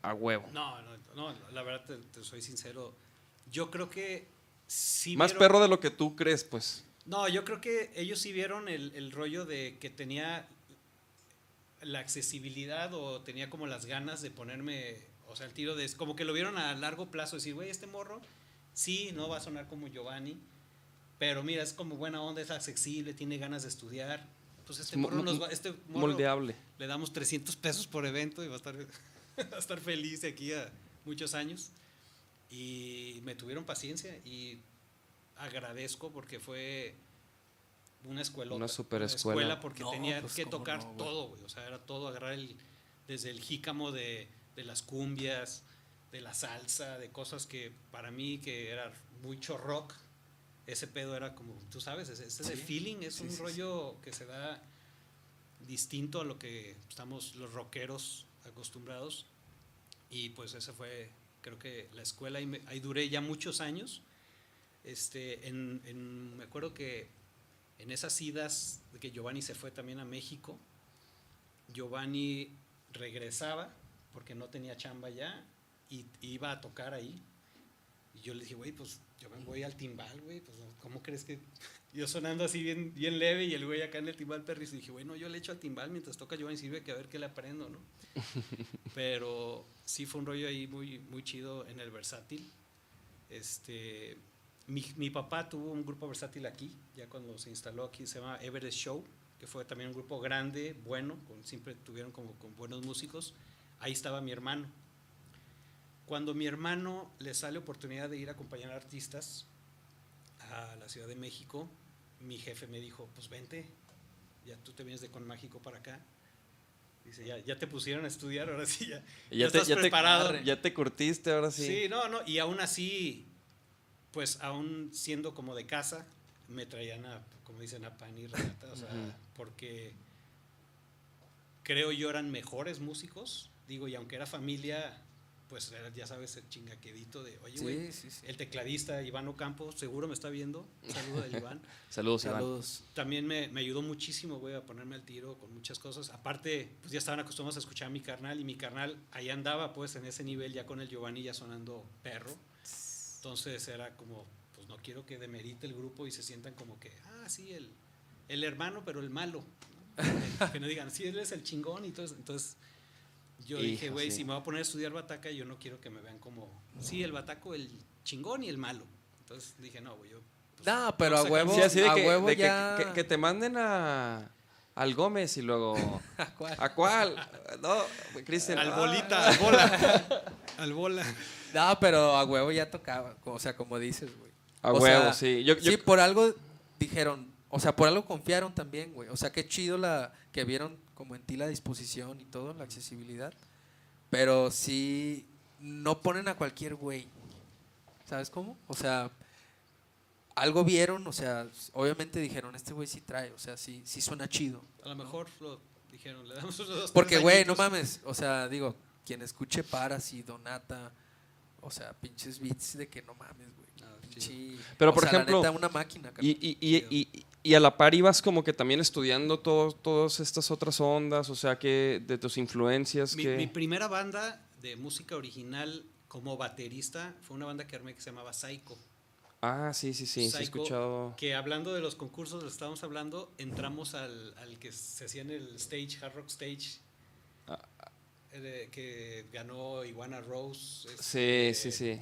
A huevo. no, no, no, la verdad te, te soy sincero. Yo creo que sí. Más vieron- perro de lo que tú crees, pues. No, yo creo que ellos sí vieron el, el rollo de que tenía la accesibilidad o tenía como las ganas de ponerme, o sea, el tiro de, como que lo vieron a largo plazo, decir, güey, este morro, sí, no va a sonar como Giovanni, pero mira, es como buena onda, es accesible, tiene ganas de estudiar. Pues este Mo- morro nos va, este morro Moldeable. le damos 300 pesos por evento y va a estar, [LAUGHS] va a estar feliz de aquí a muchos años. Y me tuvieron paciencia y agradezco porque fue una escuela. Una super escuela. porque No, tenía pues, que tocar no, todo, güey. O sea, era todo, agarrar el, desde el jícamo de, de las cumbias, de la salsa, de cosas que para mí que era mucho rock, ese pedo era como, tú sabes, ese, ese Sí. feeling es Sí, un sí, sí. rollo que se da distinto a lo que estamos los rockeros acostumbrados. Y pues esa fue, creo que la escuela, y me- ahí duré ya muchos años. Este, en, en- me acuerdo que en esas idas de que Giovanni se fue también a México, Giovanni regresaba porque no tenía chamba ya y iba a tocar ahí. Y yo le dije, güey, pues yo me voy al timbal, güey, pues ¿cómo crees que [LAUGHS] yo sonando así bien, bien leve y el güey acá en el timbal perris? Y dije, bueno, yo le echo al timbal mientras toca Giovanni, sirve que a ver qué le aprendo, ¿no? [LAUGHS] Pero sí fue un rollo ahí muy, muy chido en el versátil. Este, mi, mi papá tuvo un grupo versátil aquí, ya cuando se instaló aquí, se llama Everest Show, que fue también un grupo grande, bueno, con, siempre tuvieron como con buenos músicos. Ahí estaba mi hermano. Cuando mi hermano le sale oportunidad de ir a acompañar a artistas a la Ciudad de México, mi jefe me dijo, pues vente, ya tú te vienes de Con Mágico para acá. Dice, ya, ya te pusieron a estudiar, ahora sí, ya, ya, te, estás ya, te, preparado. ya te curtiste, ahora sí. Sí. no, no, y aún así, pues aún siendo como de casa, me traían a, como dicen, a pan y rata, o sea, porque creo yo eran mejores músicos, digo, y aunque era familia, pues era, ya sabes, el chingaquedito de, oye, güey, Sí, sí, sí. el tecladista Iván Ocampo, seguro me está viendo, un saludo del Iván. [LAUGHS] Saludos, Iván. Saludos. También me, me ayudó muchísimo, güey, a ponerme al tiro con muchas cosas. Aparte, pues ya estaban acostumbrados a escuchar a mi carnal y mi carnal ahí andaba, pues, en ese nivel ya con el Giovanni ya sonando perro. Entonces era como, pues no quiero que demerite el grupo y se sientan como que, ah, sí, el, el hermano, pero el malo. ¿no? Que, no digan, sí, él es el chingón y todo eso. Entonces yo dije, güey, sí. si me voy a poner a estudiar bataca, yo no quiero que me vean como, sí, el bataco, el chingón y el malo. Entonces dije, no, güey, yo... pues, No, pero a huevo, Sí, así de a que, huevo de que- ya. que, que te manden a, al Gómez y luego. [LAUGHS] ¿A cuál? ¿A cuál? No, Cristian. Al ah. bolita, al bola. [LAUGHS] al bola. No, pero a huevo ya tocaba. O sea, como dices, güey. A O huevo, sea, sí. Yo, yo- sí, por algo dijeron, o sea, por algo confiaron también, güey. O sea, qué chido la que vieron como en ti la disposición y todo, la accesibilidad. Pero sí, no ponen a cualquier güey. ¿Sabes cómo? O sea, algo vieron, o sea, obviamente dijeron, este güey sí trae, o sea, sí, sí suena chido. A lo mejor lo dijeron, le damos unos dos, Porque, güey, no mames, o sea, digo, quien escuche Paras y Donata, o sea, pinches beats de que no mames, güey. Ah, Pinche- Pero, o por sea, la ejemplo, neta, una máquina, y, y, y, y, y a la par ibas como que también estudiando todo, todas estas otras ondas, o sea, que de tus influencias. Mi, que... mi primera banda de música original como baterista fue una banda que armé que se llamaba Psycho. Ah, sí, sí, sí, sí, he Psycho, escuchado. Que hablando de los concursos, lo estábamos hablando, entramos al, al que se hacía en el stage, Hard Rock Stage, eh, que ganó Iguana Rose. Sí, este, sí, sí.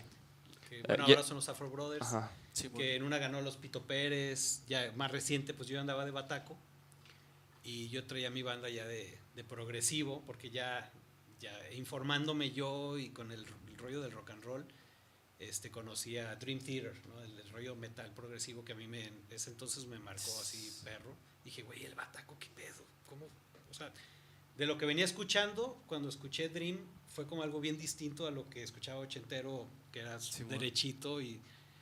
que bueno, ya- ahora son los Afro Brothers, Ajá. Sí, bueno. que en una ganó los Pito Pérez, ya más reciente, pues yo andaba de bataco y yo traía mi banda ya de, de progresivo, porque ya, ya informándome yo y con el, el rollo del rock and roll, este, conocí a Dream Theater, ¿no? el, el rollo metal progresivo que a mí me, en ese entonces me marcó así perro. Dije, güey, el bataco, ¿qué pedo? ¿Cómo? O sea, de lo que venía escuchando, cuando escuché Dream, fue como algo bien distinto a lo que escuchaba ochentero, que era Sí, bueno. derechito y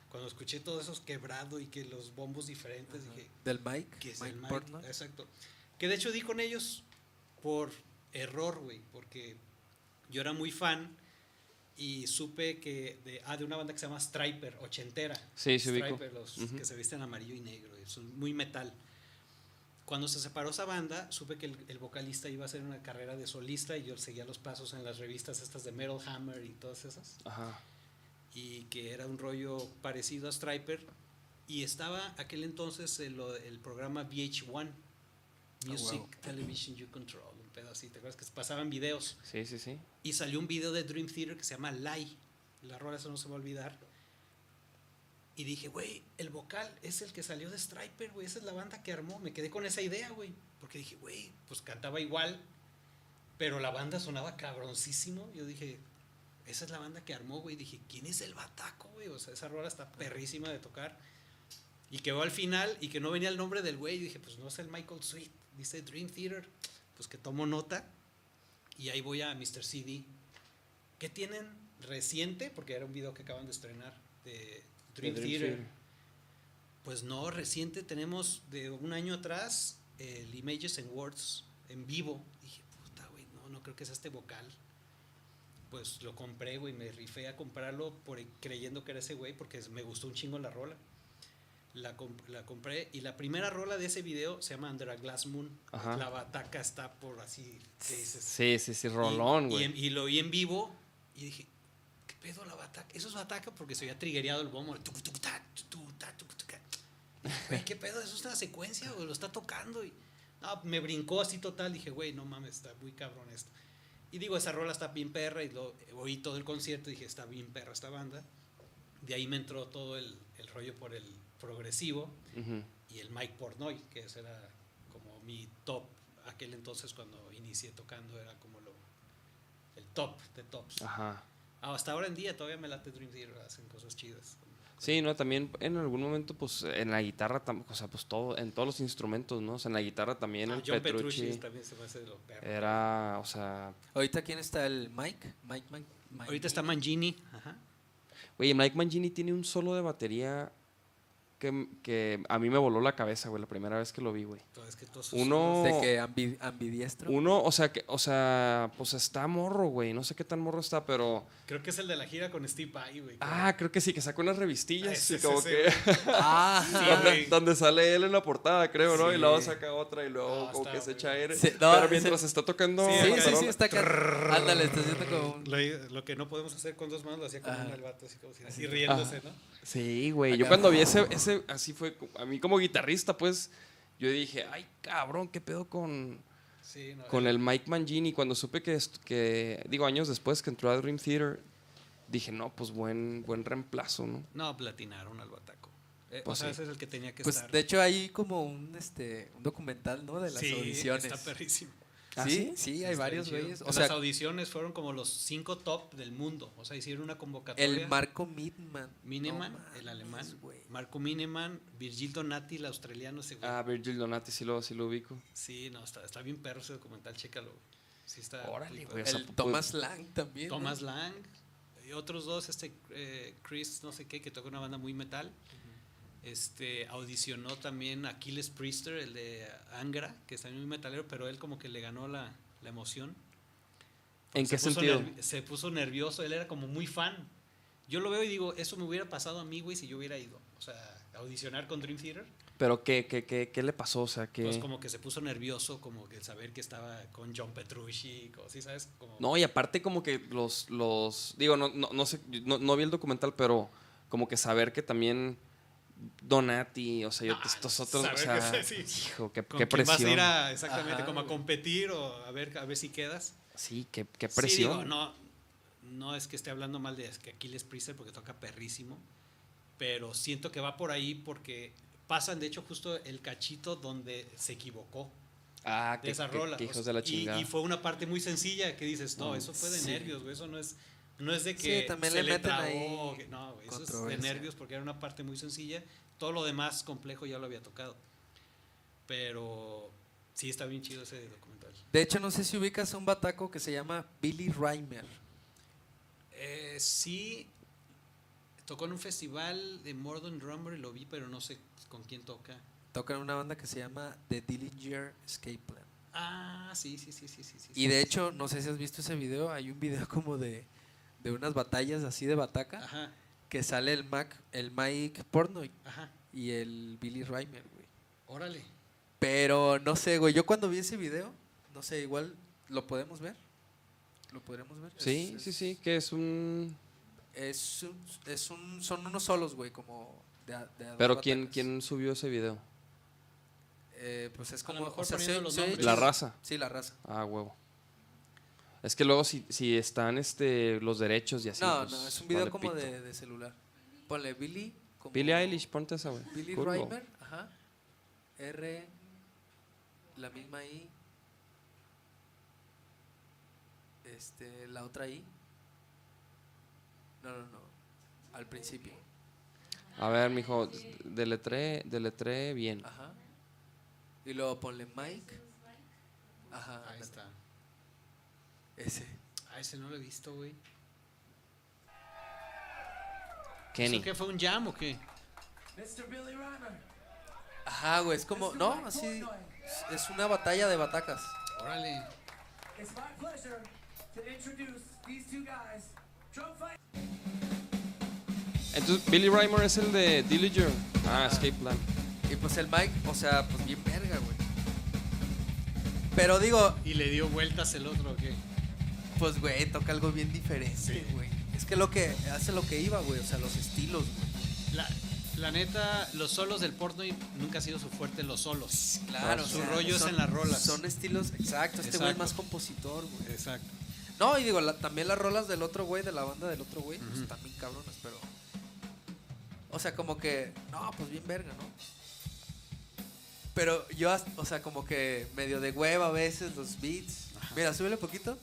cuando escuché todos esos quebrado y que los bombos diferentes, dije, Del Mike, ¿qué es Mike el Mike? Portnoy. Exacto. Que de hecho di con ellos por error, güey, porque yo era muy fan y supe que de, ah, de una banda que se llama Striper, ochentera. Sí, ubico. Striper, los que se visten amarillo y negro, son muy metal. Cuando se separó esa banda, supe que el, el vocalista iba a hacer una carrera de solista y yo seguía los pasos en las revistas estas de Metal Hammer y todas esas Ajá. y que era un rollo parecido a Striper. Y estaba aquel entonces el, el programa VH1, Music wow. Television You Control, un pedo así, ¿te acuerdas que pasaban videos? Sí, sí, sí. Y salió un video de Dream Theater que se llama Lie, la rola eso no se va a olvidar. Y dije, güey, el vocal es el que salió de Striper, güey, esa es la banda que armó. Me quedé con esa idea, güey, porque dije, güey, pues cantaba igual, pero la banda sonaba cabroncísimo. Yo dije, esa es la banda que armó, güey. Dije, ¿quién es el bataco, güey? O sea, esa rola está perrísima de tocar. Y que va al final y que no venía el nombre del güey. Y dije, pues no es el Michael Sweet, dice Dream Theater. Pues que tomo nota. Y ahí voy a Mr. CD. ¿Qué tienen reciente? Porque era un video que acaban de estrenar de Dream, Dream Theater. Theater. Pues no, reciente tenemos de un año atrás el Images and Words en vivo. Dije, puta, güey, no, no creo que sea este vocal. Pues lo compré, güey, me rifé a comprarlo por, creyendo que era ese güey porque me gustó un chingo la rola. La, comp- la compré y la primera rola de ese video se llama Under a Glass Moon. Ajá. La bataca está por así, Sí, sí, sí, y- rolón, y, güey. en- y lo vi en vivo y dije, ¿qué pedo la bataca? Eso es bataca porque se había trigueado el bombo. Güey, ¿qué pedo? ¿Eso es una secuencia o lo está tocando? Y no, me brincó así total. Dije, güey, no mames, está muy cabrón esto. Y digo, esa rola está bien perra y lo oí todo el concierto y dije, está bien perra esta banda. De ahí me entró todo el, el rollo por el progresivo Ujú. y el Mike Portnoy, que ese era como mi top aquel entonces cuando inicié tocando era como lo el top de tops. Ajá. Hasta ahora en día todavía me late Dream Theater, hacen cosas chidas. Sí, no, también en algún momento, pues en la guitarra, o sea, pues todo, en todos los instrumentos, ¿no? O sea, en la guitarra también Ah, el John Petrucci, Petrucci también se me hace de era, o sea, Ahorita, ¿quién está el Mike? Mike, Mike, Mike. Ahorita está Mangini, ajá. güey, Mike Mangini tiene un solo de batería que, que a mí me voló la cabeza, güey, la primera vez que lo vi, güey. Todo es que Uno- ¿De que ambi- ambidiestro? Uno, o sea, que, o sea, pues está morro, güey, no sé qué tan morro está, pero, Creo que es el de la gira con Steve Vai, güey. ah, creo que sí, que sacó unas revistillas, Ah, y es como ese, que, [LAUGHS] Ah, Sí, donde, sale él en la portada, creo, ¿no? Y Sí. luego saca otra y luego No, como está que se echa aire. Sí, no, pero mientras está tocando... Sí, sí, sí, sí, está acá. Ándale, está haciendo como un... Lo, lo que no podemos hacer con dos manos lo hacía con Ajá. una el vato, así como si así riéndose, ¿no? Sí, güey. Yo cuando vi ese, ese, así fue, a mí como guitarrista, pues, yo dije, ay, cabrón, ¿qué pedo con, Sí, no, con el Mike Mangini? Cuando supe que, digo, años después que entró a Dream Theater, dije, no, pues buen, buen reemplazo, ¿no? No, platinaron al bataco. Eh, Pues o sea, sí. ese es el que tenía que Pues estar. de hecho hay como un este un documental, ¿no? De las sí, audiciones. está perrísimo. ¿Ah, sí, sí, hay Está varios güeyes. O Las sea, audiciones fueron como los cinco top del mundo. O sea, hicieron una convocatoria. el Marco Midman. Mineman, No el alemán. güey. Marco Mineman, Virgil Donati, el australiano, ese güey. Ah, Virgil Donati, sí lo, sí lo ubico. Sí, no, está, está bien perro ese documental, chécalo. Sí está. Órale, güey, perro. o sea, El Thomas Lang también. ¿no? Thomas Lang y otros dos, este eh, Chris, no sé qué, que toca una banda muy metal. Este audicionó también a Achilles Priester, el de Angra, que está muy metalero, pero él como que le ganó la, la emoción. ¿En Se qué sentido? Se puso nervioso, él era como muy fan. Yo lo veo y digo, eso me hubiera pasado a mí, güey, si yo hubiera ido. O sea, audicionar con Dream Theater. Pero ¿qué, qué, qué, qué le pasó? O sea, que... Pues como que se puso nervioso, como que el saber que estaba con John Petrucci, como, ¿sí sabes? Como, No, y aparte como que los, los digo, no, no, no sé, no, no vi el documental, pero como que saber que también Donati, o sea, yo, Ah, estos otros, o sea, que [LAUGHS] sí, sí. hijo, qué, ¿Con qué quién vas a presión. ir a, exactamente, Ajá, como a competir o a ver, a ver si quedas? Sí, qué, qué Sí, presión. digo, no, no es que esté hablando mal de que Aquiles Priester porque toca perrísimo, pero siento que va por ahí porque pasan, de hecho, justo el cachito donde se equivocó Ah, de que, esa rola. hijos de la y- chingada. Y, fue una parte muy sencilla que dices, no, Mm, eso fue de sí. nervios, güey, eso no es, no es de Sí, que también se le le meten trabó, que- no, güey, eso es de nervios porque era una parte muy sencilla, todo lo demás complejo ya lo había tocado. Pero sí está bien chido ese documental. De hecho, no sé si ubicas a un bataco que se llama Billy Reimer. Eh, sí, tocó en un festival de Modern Drummer y lo vi, pero no sé con quién toca. Toca en una banda que se llama The Dillinger Escape Plan. Ah, sí, sí, sí, sí, sí. sí, Y sí. de hecho, no sé si has visto ese video, hay un video como de, de unas batallas así de bataca, Ajá, que sale el Mac, el Mike Portnoy ajá, y el Billy Reimer, güey. órale. Pero no sé, güey, yo cuando vi ese video, no sé, igual lo podemos ver. ¿Lo podremos ver? Sí, Es- sí, sí, que es un... Es un, es un, son unos solos, güey, como de, de Pero ¿quién, batacas. ¿quién subió ese video? Eh, pues es A lo como, mejor o sea, poniendo se- los se oye nombres. La raza. Sí, la raza. Ah, huevo. Es que luego si, si están este, los derechos y así. no, pues, no, es un video vale como de, de celular. Ponle Billy. Como Billie Eilish, ponte esa, güey. Billy. Reimer, ajá. R, la misma I. Este, la otra I. No, no, no. Al principio. A ver, mijo, deletré, deletré bien. Ajá. Y luego ponle Mike. Ajá. Ahí está. Ese. Ah, ese no lo he visto, güey. Kenny. ¿Eso qué fue un jam o qué? Ajá, güey, es como, no, así es- es una batalla de batacas. Órale. It's my pleasure to introduce these two guys. Drum fight. Entonces, Billy Reimer es el de Dillinger. Ah, Escape Plan. Y pues el Mike, o sea, pues bien verga, güey. Pero digo, ¿Y le dio vueltas el otro o qué? Pues güey, toca algo bien diferente, güey. Es que lo que hace lo que iba, güey, o sea, los estilos, güey. La, la neta, los solos del Portnoy nunca ha sido su fuerte, los solos. Claro, Su rollo es en las rolas. Son estilos, exacto, este güey es más compositor, güey. Exacto. No, y digo, la- también las rolas del otro güey, de la banda del otro güey, pues también cabronas, pero. O sea, como que. No, pues bien verga, ¿no? Pero yo, o sea, como que medio de hueva a veces los beats. Mira, súbele poquito.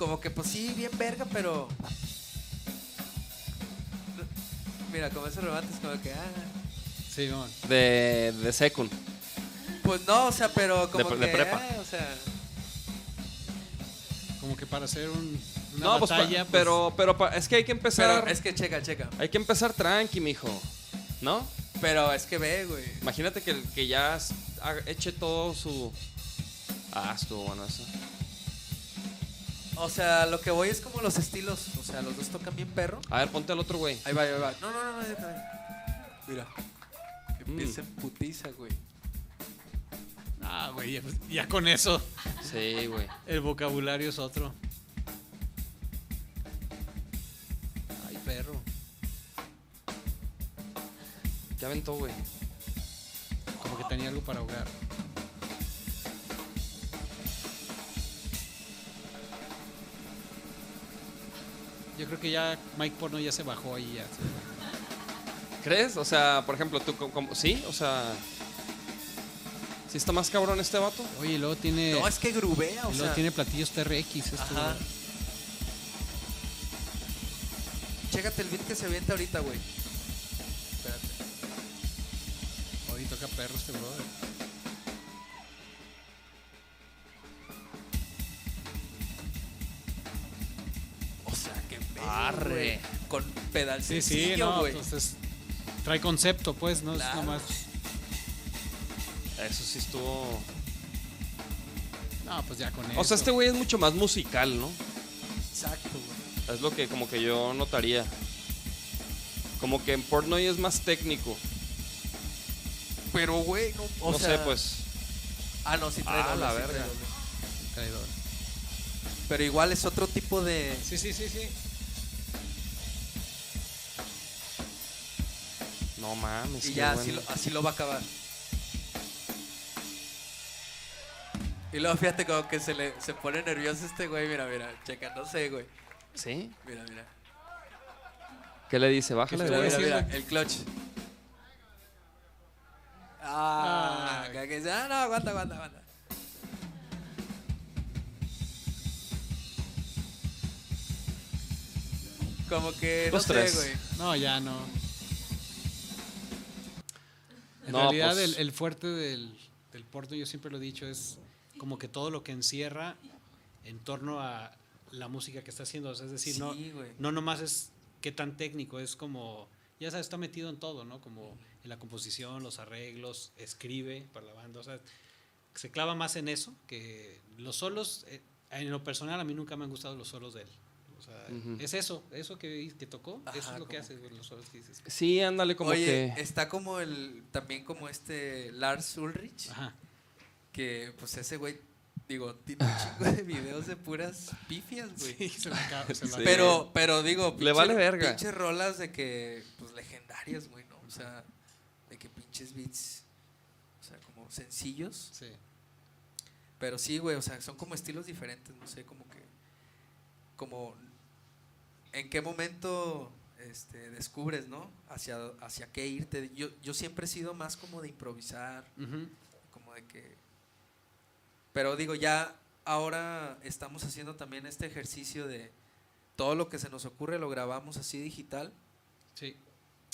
Como que, pues sí, bien verga, pero. Mira, como esos remates, como que. Ah, Sí, mon. De, de Secund. pues no, o sea, pero como De- que. de prepa. ah, o sea. Como que para hacer un, una No, pues, pa- batalla. pues, pero, pero pa- es que hay que empezar. Pero es que checa, checa. Hay que empezar tranqui, mijo. ¿No? Pero es que ve, güey. Imagínate que, que ya eche todo su. Ah, estuvo bueno eso. O sea, lo que voy es como los estilos. O sea, los dos tocan bien perro. A ver, ponte al otro güey. Ahí va, ahí va. No, no, no, no. Mira. Empieza en putiza, güey. Ah, güey, ya, ya con eso Sí, güey. el vocabulario es otro. Ay, perro. ¿Qué aventó, güey? Como que tenía algo para ahogar. Yo creo que ya Mike Porno ya se bajó ahí ya. ¿Crees? O sea, por ejemplo, tú, como, ¿sí? O sea. ¿Sí está más cabrón este vato? Oye, luego tiene, No, es que grubea, o luego sea. tiene platillos TRX. Esto, Ajá. Chécate el beat que se avienta ahorita, güey. Espérate. Hoy toca perro este brother. Pedal Sí, sí, sencillo, no, güey. entonces trae concepto, pues, no Claro. es nomás. Eso sí estuvo. No, pues ya con eso. O sea, este güey es mucho más musical, ¿no? Exacto, güey. Es lo que como que yo notaría. Como que en Portnoy es más técnico. Pero, güey, no, o no sea, sé, pues. Ah, no, sí trae Ah, la sí verga. Traidor. Pero igual es otro tipo de. Sí, sí, sí, sí. No mames. Y ya bueno. así lo, así lo va a acabar. Y luego fíjate como que se le se pone nervioso este güey, mira, mira, checa, no sé, güey. ¿Sí? Mira, mira. ¿Qué le dice? Bájale Mira, de mira, el clutch. Ah, Ah. que dice, ah, no, aguanta, aguanta, aguanta. Como que, no Los sé, tres. güey. No, ya no. En No, realidad pues- el, el fuerte del, del porno, yo siempre lo he dicho, es como que todo lo que encierra en torno a la música que está haciendo. O sea, es decir, no, Sí, güey. no nomás es qué tan técnico, es como, ya sabes, está metido en todo, ¿no? Como en la composición, los arreglos, escribe para la banda, o sea, se clava más en eso que los solos, eh, en lo personal a mí nunca me han gustado los solos de él. O sea, es eso, eso que, que tocó, eso es lo que hace, güey, los solos que dices. Sí, ándale como Oye, que... está como el, también como este Lars Ulrich, Ajá. que pues ese güey, digo, tiene un chingo de videos de puras pifias, güey. Sí, se la acaba- se la Sí. Pero, pero digo, Le vale verga. Pinches rolas de que, pues legendarias, güey, ¿no? O sea, de que pinches beats, o sea, como sencillos. Sí. Pero sí, güey, o sea, son como estilos diferentes, no sé, como que, como, ¿en qué momento este, descubres, no? Hacia, hacia qué irte. Yo, yo siempre he sido más como de improvisar, Ujú. como de que, pero digo, ya ahora estamos haciendo también este ejercicio de todo lo que se nos ocurre lo grabamos así digital Sí.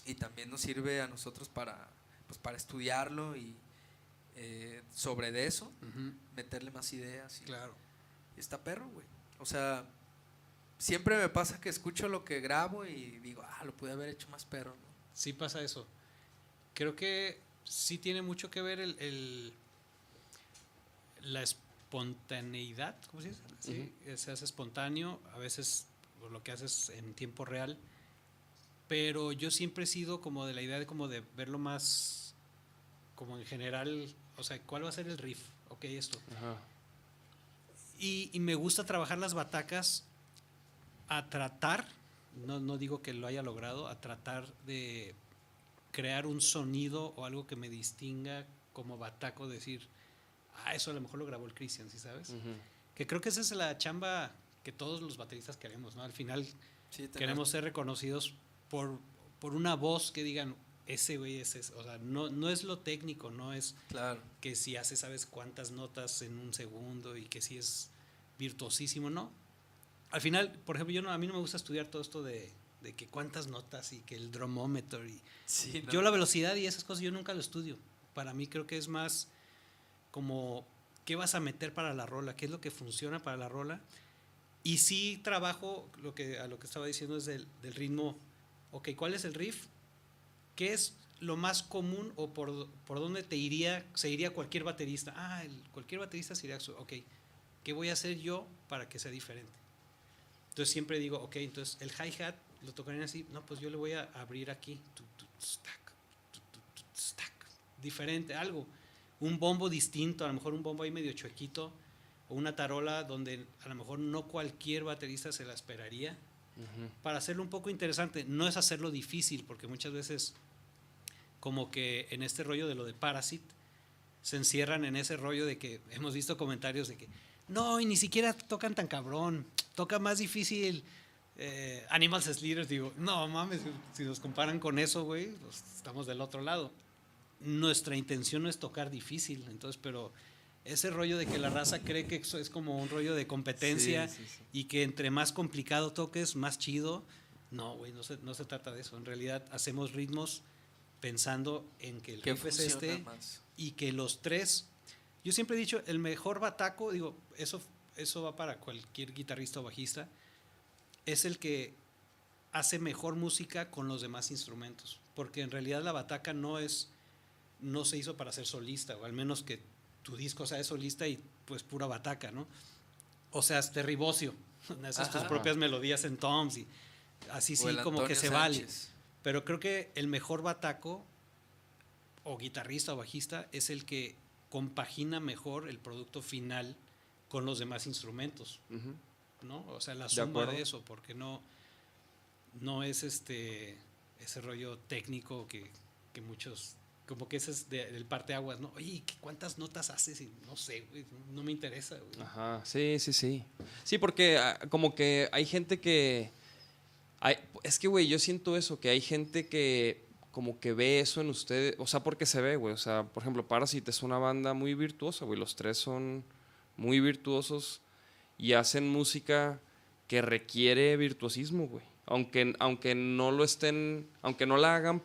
y también nos sirve a nosotros para, pues, para estudiarlo y eh, sobre de eso Ujú. meterle más ideas. Y, Claro. y está perro, güey. O sea, siempre me pasa que escucho lo que grabo y digo, ah, lo pude haber hecho más perro. ¿no? Sí pasa eso. Creo que sí tiene mucho que ver el, el- la espontaneidad, ¿cómo se dice? Sí, eh, se hace espontáneo, a veces lo que haces en tiempo real, pero yo siempre he sido como de la idea de como de verlo más como en general, o sea, ¿cuál va a ser el riff? Ok, esto. Y, y me gusta trabajar las batacas a tratar, no, no digo que lo haya logrado, a tratar de crear un sonido o algo que me distinga como bataco, decir, ah, eso a lo mejor lo grabó el Christian, ¿sí sabes? Que creo que esa es la chamba que todos los bateristas queremos, ¿no? Al final Sí, queremos ser reconocidos por, por una voz que digan, ese güey es ese. O sea, no, no es lo técnico, no es Claro. que si hace sabes cuántas notas en un segundo y que si es virtuosísimo, no. Al final, por ejemplo, yo no, a mí no me gusta estudiar todo esto de, de que cuántas notas y que el drumómetro y Sí, ¿no? yo la velocidad y esas cosas yo nunca lo estudio. Para mí creo que es más como qué vas a meter para la rola, qué es lo que funciona para la rola. Y sí trabajo lo que a lo que estaba diciendo es del, del ritmo. Ok, ¿cuál es el riff? ¿Qué es lo más común o por, por dónde te iría, se iría cualquier baterista? Ah, el- cualquier baterista se iría, ok, ¿qué voy a hacer yo para que sea diferente? Entonces siempre digo, ok, entonces el hi-hat lo tocarían así, no, pues yo le voy a abrir aquí, diferente, algo, un bombo distinto, a lo mejor un bombo ahí medio chuequito, o una tarola donde a lo mejor no cualquier baterista se la esperaría, Ujú. para hacerlo un poco interesante, no es hacerlo difícil, porque muchas veces como que en este rollo de lo de Parasite, se encierran en ese rollo de que hemos visto comentarios de que no, y ni siquiera tocan tan cabrón, toca más difícil eh, Animals as Leaders. Digo, no mames, si nos comparan con eso, güey, pues estamos del otro lado. Nuestra intención no es tocar difícil, entonces, pero ese rollo de que la raza cree que eso es como un rollo de competencia Sí, sí, sí. y que entre más complicado toques, más chido. No, güey, no se, no se trata de eso. En realidad hacemos ritmos pensando en que el ¿Qué riff es este más? y que los tres, yo siempre he dicho, el mejor bataco, digo, eso, eso va para cualquier guitarrista o bajista, es el que hace mejor música con los demás instrumentos, porque en realidad la bataca no es, no se hizo para ser solista, o al menos que tu disco sea de solista y pues pura bataca, ¿no? O sea, este ribocio, [LAUGHS] haces tus propias melodías en toms y así sí como que se vale. Sánchez. Pero creo que el mejor bataco, o guitarrista o bajista, es el que compagina mejor el producto final con los demás instrumentos. ¿no? O sea, la suma de eso, porque no, no es este ese rollo técnico que, que muchos como que ese es de- del parteaguas, ¿no? Oye, ¿qué- ¿cuántas notas haces? Y no sé, güey, no me interesa, güey. Ajá, sí, sí, sí. Sí, porque ah, como que hay gente que... hay- es que, güey, yo siento eso, que hay gente que como que ve eso en ustedes, o sea, porque se ve, güey. O sea, por ejemplo, Parasite es una banda muy virtuosa, güey. Los tres son muy virtuosos y hacen música que requiere virtuosismo, güey. Aunque, aunque no lo estén, aunque no la hagan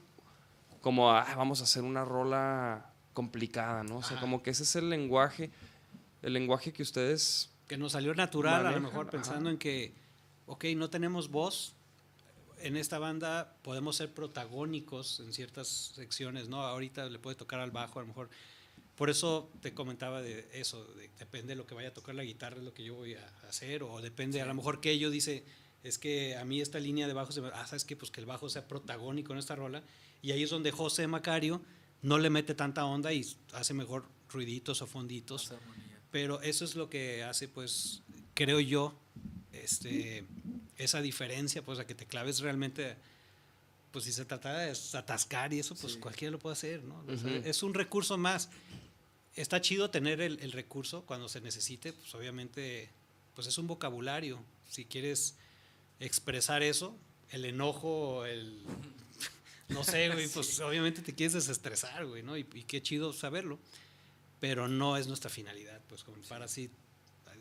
como, "Ah, vamos a hacer una rola complicada, ¿no? O sea, Ajá. como que ese es el lenguaje, el lenguaje que ustedes que nos salió natural, a lo Manejan, mejor ajá. pensando en que, ok, no tenemos voz, en esta banda podemos ser protagónicos en ciertas secciones, ¿no? Ahorita le puede tocar al bajo, a lo mejor. Por eso te comentaba de eso, de- depende de lo que vaya a tocar la guitarra, es lo que yo voy a hacer, o depende, a lo mejor que ello dice, es que a mí esta línea de bajo se me, ah, ¿sabes qué? Pues que el bajo sea protagónico en esta rola, y ahí es donde José Macario no le mete tanta onda y hace mejor ruiditos o fonditos pero eso es lo que hace, pues, creo yo, este, esa diferencia, pues, a que te claves realmente, pues, si se trata de atascar y eso, pues, Sí. cualquiera lo puede hacer, ¿no? O sea, es un recurso más. Está chido tener el, el recurso cuando se necesite, pues, obviamente, pues, es un vocabulario. Si quieres expresar eso, el enojo, el... [LAUGHS] No sé, güey, pues obviamente te quieres desestresar, güey, ¿no? Y, y qué chido saberlo pero no es nuestra finalidad, pues como para así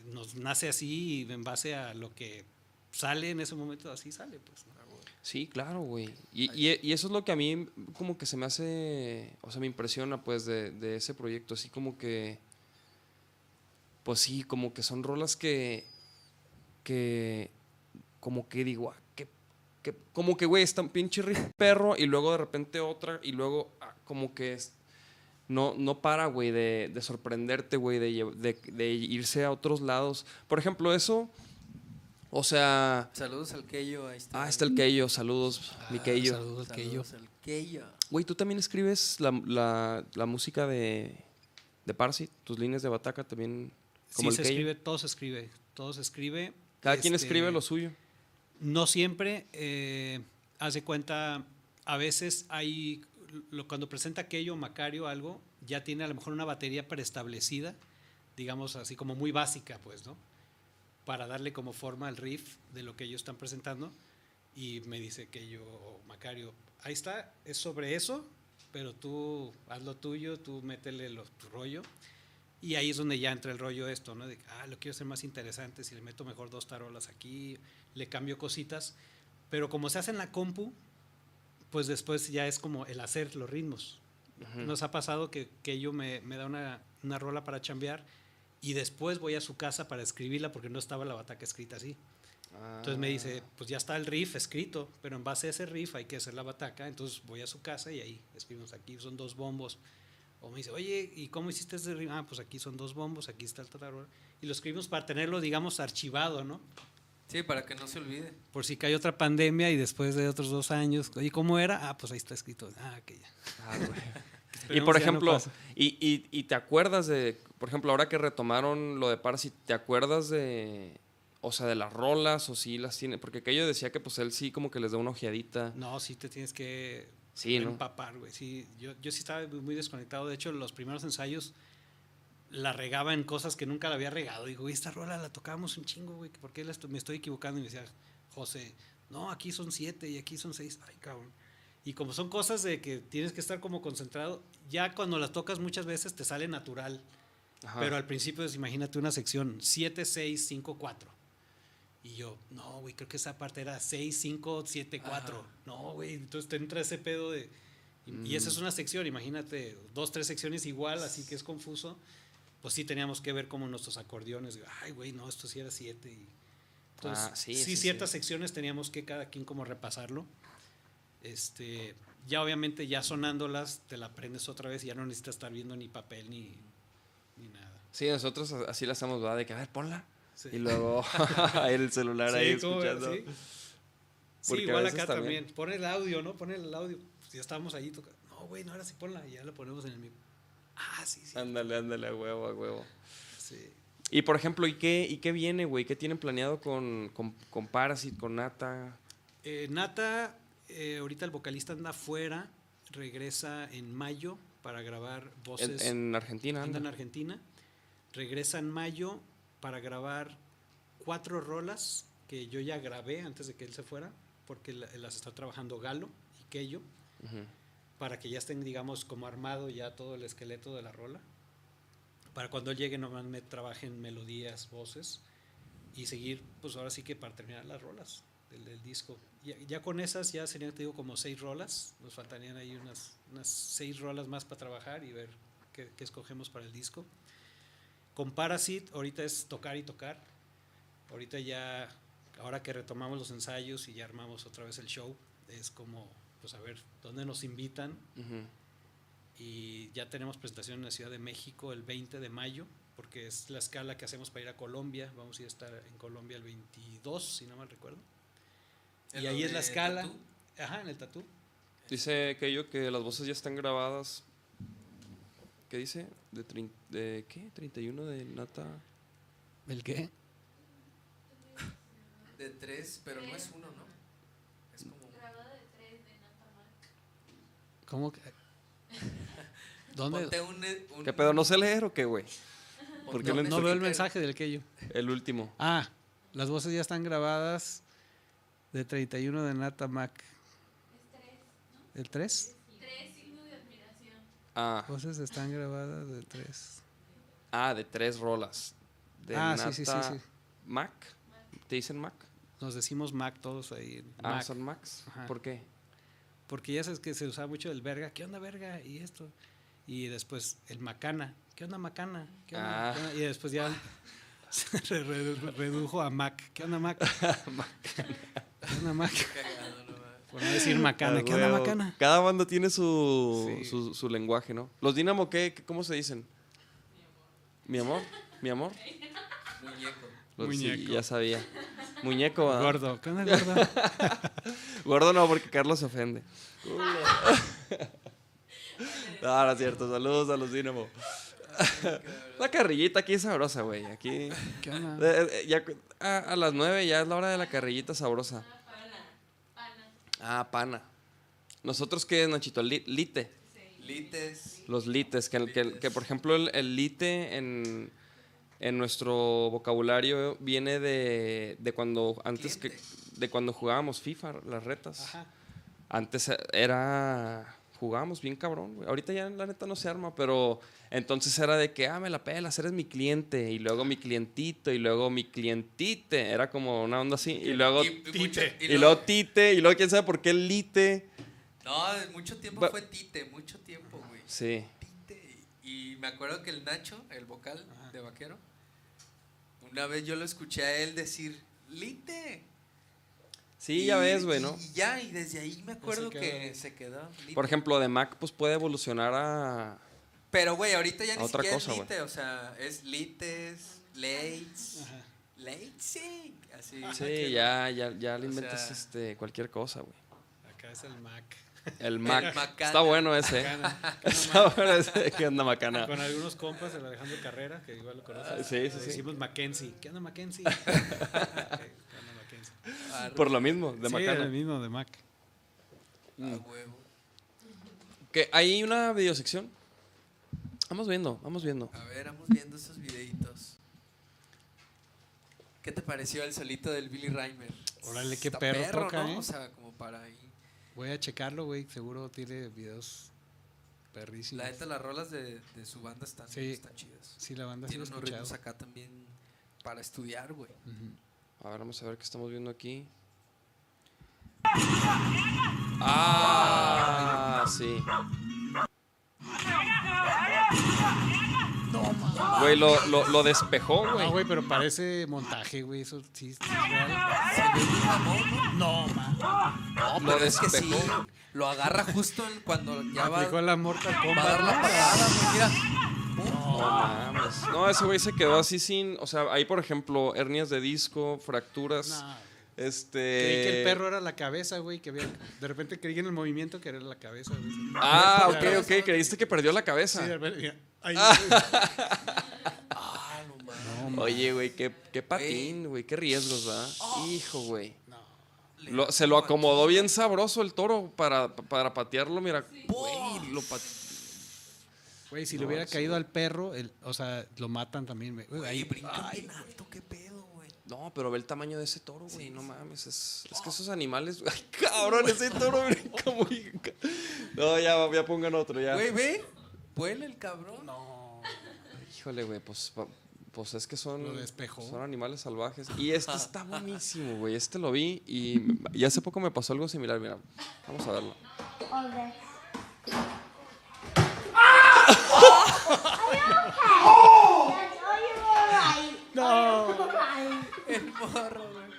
nos nace así en base a lo que sale en ese momento así sale, pues. ¿no? Sí, claro, güey. Y, y- y eso es lo que a mí como que se me hace, o sea, me impresiona pues de, de ese proyecto, así como que, pues sí, como que son rolas que, que, como que digo, ah, que, que- como que, güey, está un pinche riff perro y luego de repente otra y luego ah, como que es- no, no para, güey, de, de sorprenderte, güey, de, de irse a otros lados. Por ejemplo, eso, o sea... Saludos al Keyo, ahí está. Ah, está el Keyo, saludos, mi Ah, Keyo. Saludos, Keyo. Saludos al Keyo. Güey, tú también escribes la, la- la música de, de Parsi, tus líneas de bataca también, como Sí, el se Keyo. escribe, todo se escribe, todo se escribe. Cada quien Este, escribe lo suyo. No siempre, eh, haz de cuenta, a veces hay, lo- cuando presenta aquello, Macario, algo, ya tiene a lo mejor una batería preestablecida, digamos así como muy básica, pues, ¿no? Para darle como forma al riff de lo que ellos están presentando. Y me dice que yo, Macario, ahí está, es sobre eso, pero tú haz lo tuyo, tú métele lo, tu rollo. Y ahí es donde ya entra el rollo esto, ¿no? De, ah, lo quiero hacer más interesante, si le meto mejor dos tarolas aquí, le cambio cositas. Pero como se hace en la compu, pues después ya es como el hacer los ritmos. Nos ha pasado que, que ello me, me da una, una rola para chambear y después voy a su casa para escribirla porque no estaba la bataca escrita así. Entonces me dice, pues ya está el riff escrito, pero en base a ese riff hay que hacer la bataca. Entonces voy a su casa y ahí escribimos aquí, son dos bombos. O me dice, oye, ¿y cómo hiciste ese riff? Ah, pues aquí son dos bombos, aquí está el tatarol. Y lo escribimos para tenerlo, digamos, archivado, ¿no? Sí, para que no se olvide. Por si cae otra pandemia y después de otros dos años, oye, ¿cómo era? Ah, pues ahí está escrito. Ah, que ya. Ah, güey. [LAUGHS] y por no ejemplo, y, y- y te acuerdas de, por ejemplo, ahora que retomaron lo de Parsi, ¿te acuerdas de, o sea, de las rolas o si las tiene? Porque aquello decía que pues él sí como que les da una ojeadita. No, sí te tienes que Sí, ¿no? empapar, güey. Sí, yo, yo sí estaba muy desconectado. De hecho, los primeros ensayos la regaba en cosas que nunca la había regado. Digo, esta rola la tocábamos un chingo, güey. ¿Por qué la me estoy equivocando? Y me decía, José, no, aquí son siete y aquí son seis. Ay, cabrón. Y como son cosas de que tienes que estar como concentrado, ya cuando las tocas muchas veces te sale natural. Ajá. Pero al principio, es, imagínate una sección 7, 6, 5, 4. Y yo, no, güey, creo que esa parte era 6, 5, 7, 4. Ajá. No, güey, entonces te entra ese pedo de... Y, y esa es Mm. una sección, imagínate, dos, tres secciones igual, así que es confuso. Pues sí teníamos que ver como nuestros acordeones. Ay, güey, no, esto sí era 7. Y... Entonces, Ah, sí, sí, sí, ciertas sí. secciones teníamos que cada quien como repasarlo. Este, ya obviamente ya sonándolas te la aprendes otra vez y ya no necesitas estar viendo ni papel ni, ni nada. Sí, nosotros así la hacemos, ¿verdad? De que, a ver, ponla. Y luego [LAUGHS] [LAUGHS] el celular ahí Sí, ¿cómo escuchando. Sí. Igual acá también- también. Pon el audio, ¿no? Pon el audio. Ya estábamos ahí tocando. No, güey, no, ahora sí ponla. Y ya la ponemos en el. Ah, sí, sí. Ándale, ándale, a huevo, a huevo. sí. Y por ejemplo, ¿y qué, y qué viene, güey? ¿Qué tienen planeado con, con, con Parasit, con Nata? Eh, Nata, eh, ahorita el vocalista anda afuera. Regresa en mayo para grabar voces. en Argentina, anda en. Argentina. Regresa en mayo para grabar cuatro rolas que yo ya grabé antes de que él se fuera, porque la- las está trabajando Galo y Keyo, Ujú. Para que ya estén, digamos, como armado ya todo el esqueleto de la rola. Para cuando él llegue nomás me trabajen melodías, voces y seguir, pues ahora sí que para terminar las rolas del, disco. Ya, con esas ya serían, te digo, como seis rolas. Nos faltarían ahí unas, unas seis rolas más para trabajar y ver qué, qué escogemos para el disco. Con Parasite, ahorita es tocar y tocar. Ahorita ya, ahora que retomamos los ensayos y ya armamos otra vez el show, es como, pues a ver, ¿dónde nos invitan? Y ya tenemos presentación en la Ciudad de México el 20 de mayo, porque es la escala que hacemos para ir a Colombia. Vamos a ir a estar en Colombia el 22, si no mal recuerdo. ¿En Y ahí es la escala. Tatú? Ajá, en el tatú. Dice Keyo que las voces ya están grabadas. ¿Qué dice? ¿De, de qué? 31 de Nata. ¿El qué? De tres, pero no es uno, ¿no? Es como. ¿Cómo que? ¿Dónde? Ponte un, un- ¿Qué pedo? ¿No sé leer o qué, güey? ponte ¿Por qué un lo No, no veo el mensaje del que yo. El último. Ah, las voces ya están grabadas de 31 de Nata Mac. ¿El 3? Ah, Voces están grabadas de 3. ah, de tres rolas. De Ah, Nata sí, sí, sí, sí. Mac. ¿Te dicen Mac? Nos decimos Mac todos ahí. Ah, Mac. son Macs. Ajá. ¿Por qué? Porque ya sabes que se usaba mucho el verga, ¿qué onda verga? Y esto. Y después el macana, ¿qué onda macana? ¿Qué onda, Ah. ¿Qué onda? Y después ya [LAUGHS] se re- re- redujo a Mac, ¿qué onda Mac? [LAUGHS] ¿Qué onda Mac? Por no decir macana, Ah, ¿qué onda macana? Cada banda tiene su, Sí. su, su lenguaje, ¿no? ¿Los Dinamo qué? ¿Qué- ¿Cómo se dicen? Mi amor. ¿Mi amor? Muñeco. Los- sí, Muñeco. ya sabía. Muñeco, ¿verdad? Gordo, ¿qué onda gordo? [LAUGHS] Gordo no, porque Carlos se ofende. [LAUGHS] no, no es cierto. Saludos a los Dinamo. La carrillita aquí es sabrosa, güey. Aquí. ¿Qué onda? Eh, eh, ya, cu- a, a las nueve ya es la hora de la carrillita sabrosa. Ah, pana. ¿Nosotros qué es, Nachito? Li- lite. Lites. Los lites. Que, que- que, por ejemplo, el, el lite en, en nuestro vocabulario viene de, de cuando antes que de cuando jugábamos FIFA, las retas. Ajá. Antes era. Jugábamos bien cabrón, güey. Ahorita ya la neta no se arma, pero entonces era de que, ah, me la pelas, eres mi cliente. Y luego mi clientito, y luego mi clientite. Era como una onda así. Y luego. Y, y luego tite, y luego quién sabe por qué el lite. No, mucho tiempo fue Tite, mucho tiempo, güey. Sí. Tite. Y me acuerdo que el Nacho, el vocal de vaquero, una vez yo lo escuché a él decir, Lite. Sí, ya Y- ves, güey, y- ¿no? Y ya, y desde ahí me acuerdo que se quedó. Lite. Por ejemplo, de Mac, pues puede evolucionar a. Pero, güey, ahorita ya ni otra siquiera cosa, es. Lite, o sea, es Lites, Leitz, Ajá. Leitzig, así. Sí, ya, ya, ya le inventas sea- este, cualquier cosa, güey. Acá es el Mac. El Mac. Macana. Está bueno ese. Macana. [LAUGHS] Está bueno ese. ¿Qué onda, macana? Con algunos compas, el Alejandro Carrera, que igual lo conoces. Ah, sí, sí, sí. Decimos Mackenzie. ¿Qué onda Mackenzie? [LAUGHS] [LAUGHS] ¿Qué onda Mackenzie? Por lo mismo, de sí, macana. el mismo de Mac. a huevo. Que hay una videosección. Vamos viendo, vamos viendo. A ver, vamos viendo esos videitos. ¿Qué te pareció el solito del Billy Reimer? Órale, qué Está perro toca, ¿no? ¿eh? O sea, como para ahí. Voy a checarlo, güey. Seguro tiene videos perrísimos. La neta, las rolas de, de su banda están, Sí. están chidas. Sí, la banda Tiene unos ritmos acá también para estudiar, güey. Ujú. A ver, vamos a ver qué estamos viendo aquí. Ah, sí. Güey, lo, lo, lo despejó, güey. No, güey, pero parece montaje, güey. Eso sí mamón, ¿no? No, man. No, Lo pero es que sí. despejó. Lo agarra justo cuando ya va, Aplicó la Mortal va a Kombat. dar la ¿no? patada, güey, mira. No mames. No, ese güey se quedó así sin. O sea, ahí, por ejemplo, hernias de disco, fracturas. No. Este. Creí que el perro era la cabeza, güey. Que había, de repente creí en el movimiento que era la cabeza. güey. Ah, ok, Ya, ok. Creíste que perdió la cabeza. Sí, de repente, mira, ahí, [LAUGHS] Ah, no mames. Oye, güey, qué, qué patín, güey. Qué riesgos, ¿verdad? Hijo, güey. No. Lo- se lo acomodó bien sabroso el toro para, para patearlo. Mira, güey, lo pat- Güey, si No, le hubiera sí, caído al perro, el, o sea, lo matan también. güey. Ahí brincan bien alto, qué pedo. No, pero ve el tamaño de ese toro, güey. Sí, no sí. mames. Es, es que esos animales. [LAUGHS] Ay, cabrón, ese toro [LAUGHS] ca- No, ya, ya pongan otro, ya. Güey, ve. Vuela el cabrón. Híjole, güey, pues, pues es que son, Lo despejó. son animales salvajes. Y este [LAUGHS] está buenísimo, güey. Este lo vi y, y hace poco me pasó algo similar. Mira, vamos a verlo. Okay. No. El morro, güey.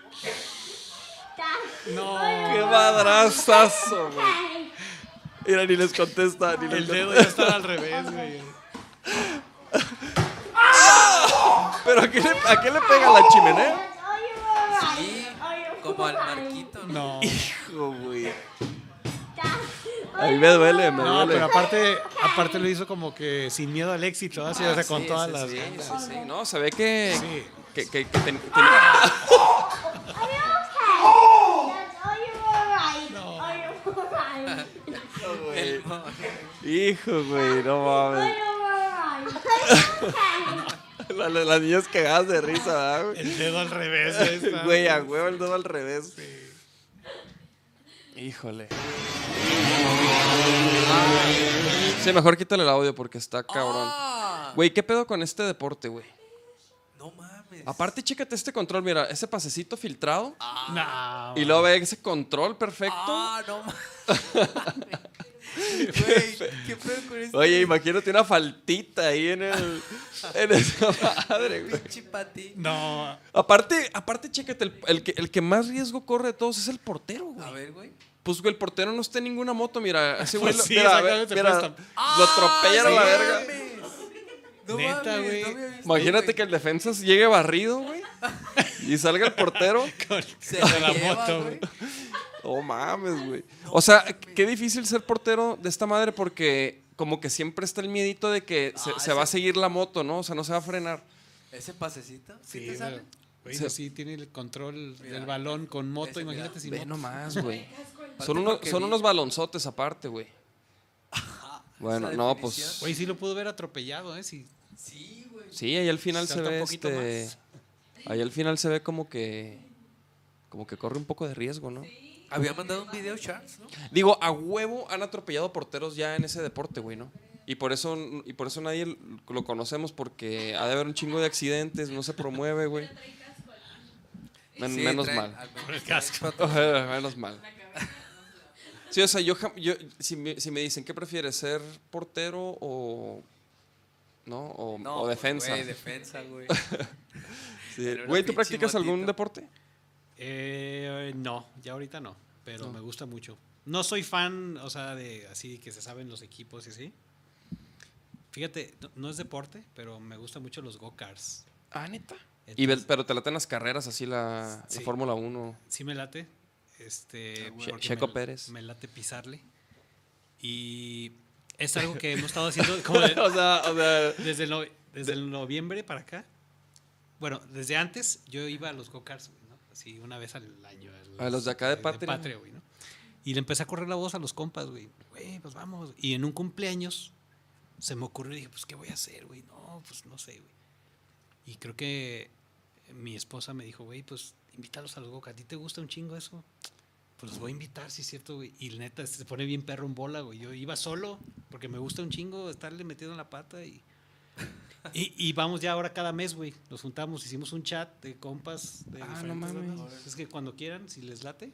No. ¡Qué madrazazo, güey! Mira, ni les contesta, ni les El dedo ya está al revés, güey. [LAUGHS] ¿Pero a qué, le, a qué le pega la chimenea? Sí, como al marquito, ¿no? No. Hijo, güey. A mí me duele, me No, duele. pero aparte, aparte lo hizo como que sin miedo al éxito, así, o sea, con Sí, todas sí, las sí, ganas. sí, sí. No, se ve que. Sí. Que, que, que ten- morro. [LAUGHS] Hijo, güey, no mames. [LAUGHS] La- la- Las niñas cagadas de risa, ¿verdad, güey? El dedo al revés. Güey, a huevo el dedo al revés. Híjole. Sí, mejor quítale el audio porque está cabrón. Ah, Güey, ¿qué pedo con este deporte, güey? no mames. Aparte, chécate este control, mira, ese pasecito filtrado. No. Y luego ve ese control perfecto. Ah, no mames. [LAUGHS] Güey, [LAUGHS] qué pedo con este Oye, imagínate una faltita ahí en el. en esa madre, güey. pinche pati. No. Aparte, aparte, chécate, el, el que, el que más riesgo corre de todos es el portero, güey. A ver, güey. Pues, güey, el portero no está en ninguna moto, mira. Ese güey, Pues lo- sí, mira, a ver, exactamente, mira, pues, lo atropella a la Ah, verga. No Neta, güey. Imagínate que el defensa llegue barrido, güey. Y salga el portero. [LAUGHS] Con, Se con la lleva, moto, güey. Oh, mames, güey. O sea, qué difícil ser portero de esta madre porque como que siempre está el miedito de que se, Ah, se va a seguir la moto, ¿no? O sea, no se va a frenar. Ese pasecito. ¿Sí, Sí, te sale? güey, Sí. sí tiene el control del balón con moto, Ese, mira. imagínate si Ve moto. nomás, güey. Son, unos, son unos balonzotes aparte, güey. Bueno, esa no, pues... Güey, sí lo pudo ver atropellado, ¿eh? Sí. Sí, güey. Sí, ahí al final se Salta ve este... más. Ahí al final se ve como que... Como que corre un poco de riesgo, ¿no? Había mandado un video Charles, ¿no? Digo, a huevo han atropellado porteros ya en ese deporte, güey, ¿no? Y por eso, y por eso nadie lo conocemos, porque ha de haber un chingo de accidentes, no se promueve, güey. Men- Sí, menos trae- mal. al menos el casco. [LAUGHS] menos mal. Sí, o sea, yo, yo si, me, si me dicen, ¿qué prefieres, ser portero o... ¿No? O, No, o defensa. Güey, defensa, güey. [LAUGHS] Sí. Güey, ¿tú practicas algún deporte? Eh, no, ya ahorita no, pero me gusta mucho. No soy fan, o sea, de así que se saben los equipos y así. Fíjate, no, no es deporte, pero me gustan mucho los go-karts. Ah, neta. Y ve- pero te laten las carreras, así la, la. Fórmula 1. Sí me late. Este, porque Checo me, Pérez. Me late pisarle. Y es algo que hemos estado haciendo como de- [LAUGHS] o sea, o sea... desde, el no- desde el noviembre para acá. Bueno, desde antes yo iba a los go-karts, ¿no? Así una vez al año. A los de acá de Patria. güey, ¿no? Y le empecé a correr la voz a los compas, güey. Güey, pues vamos. Y en un cumpleaños se me ocurrió y dije, pues, ¿qué voy a hacer, güey? No, pues no sé, güey. Y creo que mi esposa me dijo, güey, pues invítalos a los go ¿A ti te gusta un chingo eso? Pues los voy a invitar, sí es cierto, güey. Y neta, se pone bien perro en bola, güey. Yo iba solo porque me gusta un chingo estarle metido en la pata y... [LAUGHS] Y, y vamos ya ahora cada mes, güey. Nos juntamos, hicimos un chat de compas de Ah, diferentes no mames. Es que cuando quieran, si les late.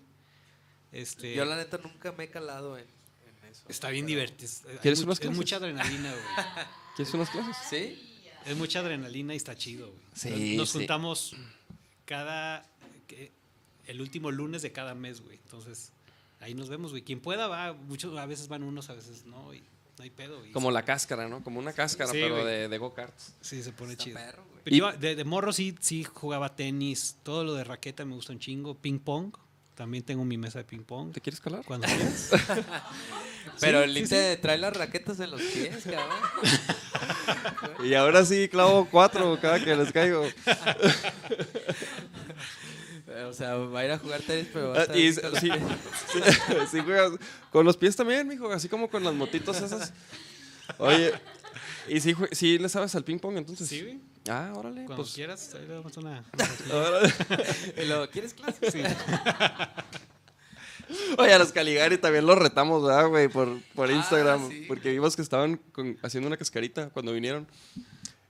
Este, Yo la neta nunca me he calado en, en eso. está bien divertido. Es, ¿Quieres much- unas es clases? mucha adrenalina, güey. [LAUGHS] ¿Quieres unas clases? ¿Sí? Es mucha adrenalina y está chido, güey. Sí, Nos sí. juntamos cada. que- el último lunes de cada mes, güey. Entonces, ahí nos vemos, güey. Quien pueda va. Muchos, a veces van unos, a veces no. Y no hay pedo. Como la cáscara, ¿no? Como una cáscara, Sí, pero güey. de, de go-karts. Sí, se pone Está chido. perro, güey. Pero Y- yo de, de morro sí, sí jugaba tenis. Todo lo de raqueta me gusta un chingo. Ping pong. También tengo mi mesa de ping pong. ¿Te quieres calar? Cuando quieras. [LAUGHS] [LAUGHS] Pero Sí, el sí, Linte trae las raquetas en los pies, cabrón. [LAUGHS] Y ahora sí clavo cuatro cada que les caigo. O sea, va a ir a jugar tenis, pero va a Ah, estar y sí, pies. [LAUGHS] sí, [LAUGHS] sí juegas con los pies también, mijo, así como con las motitos esas. Oye, ¿Y si, sí le sabes al ping pong entonces? Sí, güey. Ah, órale. Cuando Pues, quieras, ahí le damos una. [LAUGHS] luego, ¿Quieres clase? Sí. Oye, a los Caligari también los retamos, ¿verdad, güey? Por, por Ah, Instagram. sí. Porque vimos que estaban con- haciendo una cascarita cuando vinieron.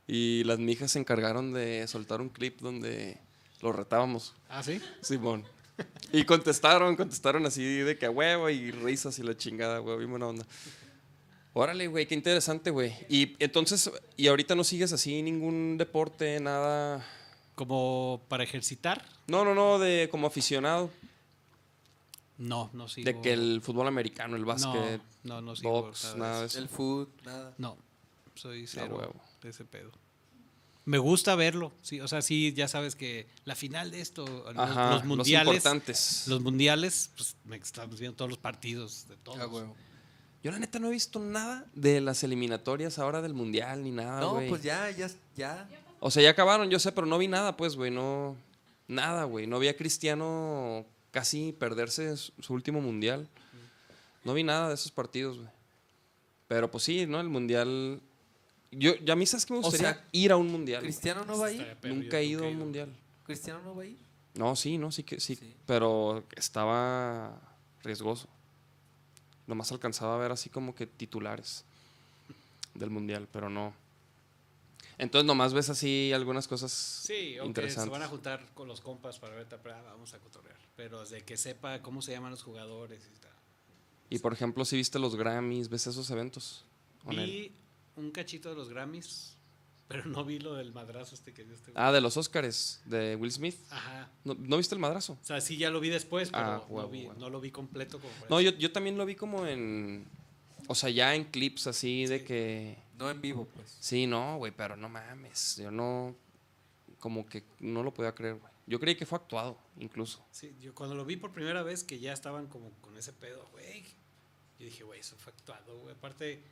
Y las mijas se encargaron de soltar un clip donde los retábamos. Ah, sí. Simón. Y contestaron, contestaron así de que a huevo y risas y la chingada, güey, bien buena onda. Órale, güey, qué interesante, güey. Y entonces, ¿y ahorita no sigues así ningún deporte, nada? Como para ejercitar. No, no, no, de como aficionado. No, no sigo. De que el fútbol americano, el básquet, No, no, no sigo. box, nada de eso. El food, nada. No, soy cero de ese pedo. Me gusta verlo, sí, o sea, sí, ya sabes que la final de esto, los- Ajá, los mundiales, importantes. los mundiales, pues me estamos viendo todos los partidos de todos. Ah. Yo la neta no he visto nada de las eliminatorias ahora del mundial ni nada, No, pues ya, ya, ya. O sea, ya acabaron, yo sé, pero no vi nada, pues, güey, no nada, güey. No vi a Cristiano casi perderse su su último mundial. No vi nada de esos partidos, güey. Pero pues sí, ¿no? El mundial yo ya a mí sabes que me O gustaría sea, ir a un mundial. ¿Cristiano no va a ir? Nunca he ido a un mundial. ¿Cristiano no va a ir? No, sí, no, sí que sí, Sí. pero estaba riesgoso. Nomás alcanzaba a ver así como que titulares del mundial, pero no. Entonces nomás ves así algunas cosas Sí, aunque se interesantes. van a juntar con los compas para ver, pero, ah, vamos a cotorrear. Pero de que sepa cómo se llaman los jugadores y tal. Y por ejemplo, si viste los Grammys, ves esos eventos. Vi un cachito de los Grammys, pero no vi lo del madrazo este que dio este güey. Ah, de los Oscars, de Will Smith. Ajá. ¿No, no viste el madrazo? O sea, sí ya lo vi después, pero Ah, no, vi- lo vi completo como No, yo, yo también lo vi como en. O sea, ya en clips así de que. No en vivo, pues. Sí, no, güey, pero no mames. Yo no. Como que no lo podía creer, güey. Yo creí que fue actuado, incluso. Sí, yo cuando lo vi por primera vez que ya estaban como con ese pedo, güey. Yo dije, güey, eso fue actuado, güey. Aparte,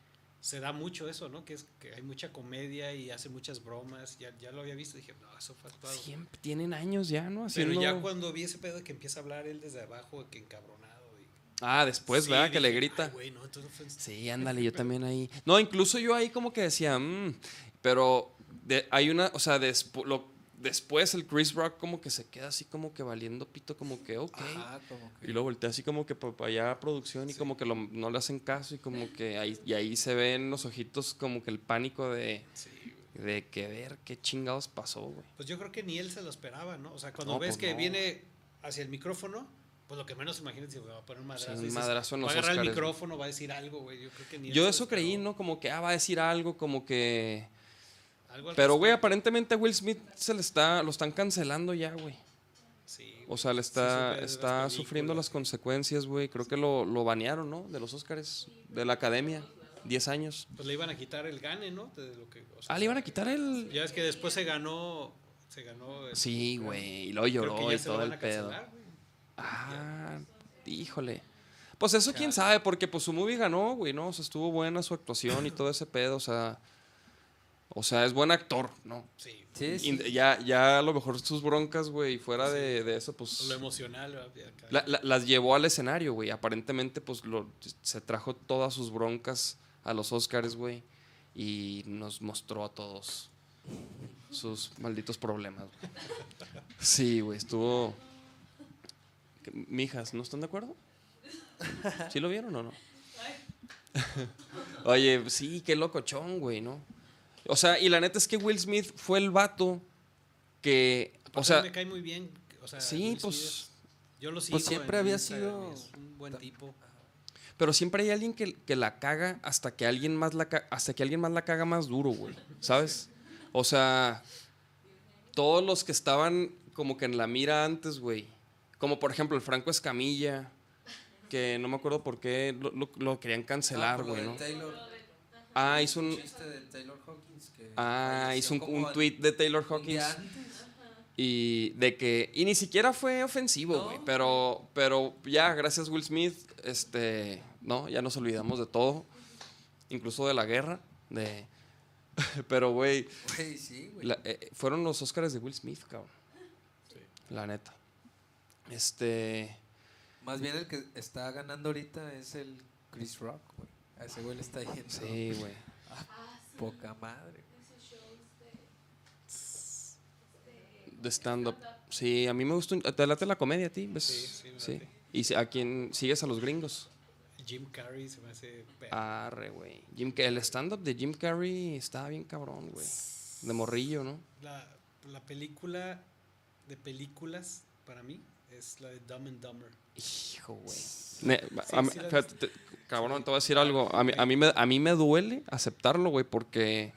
se da mucho eso, ¿no? Que es que hay mucha comedia y hace muchas bromas. Ya, ya lo había visto, dije, no, eso fue actuado. Siempre tienen años ya, ¿no? Pero Haciendo... ya cuando vi ese pedo de que empieza a hablar él desde abajo, que encabronado. Y, Ah, después, Sí, ¿verdad? Que le grita. "Ay, güey, no, entonces fue en- Sí, ándale, yo [LAUGHS] también ahí. No, incluso yo ahí como que decía, "Mm", pero de- hay una, o sea, despu- lo- después el Chris Rock como que se queda así como que valiendo pito, como que, ok. Ajá, como que. Y lo voltea así como que para allá a producción y como que lo- no le hacen caso y como que ahí, y ahí se ven los ojitos como que el pánico de, Sí, de que ver qué chingados pasó, güey. Pues yo creo que ni él se lo esperaba, ¿no? O sea, cuando No, ves pues que no. viene hacia el micrófono, pues lo que menos imaginas es que va a poner un madrazo. un dices, madrazo Va a agarrar el micrófono, va a decir algo, güey. Yo creo que ni él Yo eso creí. ¿no? Como que, ah, va a decir algo, como que... Pero, güey, aparentemente a Will Smith se le está, lo están cancelando ya, güey. Sí, O sea, le sí está, las está sufriendo las consecuencias, güey. Creo que lo, lo banearon, ¿no? De los Oscars, de la academia. 10 años. Pues le iban a quitar el gane, ¿no? De lo que, o sea, Ah, le iban a quitar el... Ya es que después se ganó. Se ganó. el- Sí, güey. Y que lloró y lo todo el pedo. cancelar. Ah, híjole. Pues eso quién sabe, porque pues su movie ganó, güey, ¿no? O sea, estuvo buena su actuación y todo ese pedo, o sea... O sea, es buen actor, ¿no? Sí. Sí, sí. Y ya, ya a lo mejor sus broncas, güey, fuera de, de eso, pues... Lo emocional. la- la- las llevó al escenario, güey. Aparentemente, pues, lo, se trajo todas sus broncas a los Oscars, güey. Y nos mostró a todos sus malditos problemas, güey. Sí, güey, estuvo... ¿Qué- Mijas, ¿no están de acuerdo? ¿Sí lo vieron o no? [LAUGHS] Oye, sí, qué locochón, güey, ¿no? O sea, y la neta es que Will Smith fue el vato que... Aparte, O sea, me cae muy bien. O sea, sí, Will pues... es- Yo lo sigo. Pues siempre en había Instagram sido- Es un buen tipo. Pero siempre hay alguien que, que la caga hasta que alguien más la hasta que alguien más la caga más duro, güey. ¿Sabes? O sea, todos los que estaban como que en la mira antes, güey. Como por ejemplo el Franco Escamilla, que no me acuerdo por qué lo, lo- lo querían Ah, cancelar, güey, ¿no? Taylor, Ah, hizo un un chiste de Taylor Hawkins que ah, hizo un, un tweet de Taylor un día Hawkins antes. y de que y ni siquiera fue ofensivo, No. güey, pero pero ya gracias Will Smith, este, no, ya nos olvidamos de todo, incluso de la guerra, de [LAUGHS] pero güey, Güey, sí, eh, fueron los Oscars de Will Smith, cabrón. La neta. Este, Más bien el que está ganando ahorita es el Chris Rock, güey. A ese güey le está yendo. sí, güey. Poca madre. De stand-up. Sí, a mí me gusta. un- ¿Te late la comedia a ti? ¿Ves? Sí, sí, me late. ¿Y a quién sigues a los gringos? Jim Carrey se me hace. perro. Arre, güey. Jim, el stand-up de Jim Carrey estaba bien cabrón, güey. De morrillo, ¿no? La, la película de películas para mí es la de Dumb and Dumber. Hijo, güey. Sí cabrón, te voy a decir algo. A mí, a mí, me, a mí me duele aceptarlo, güey, porque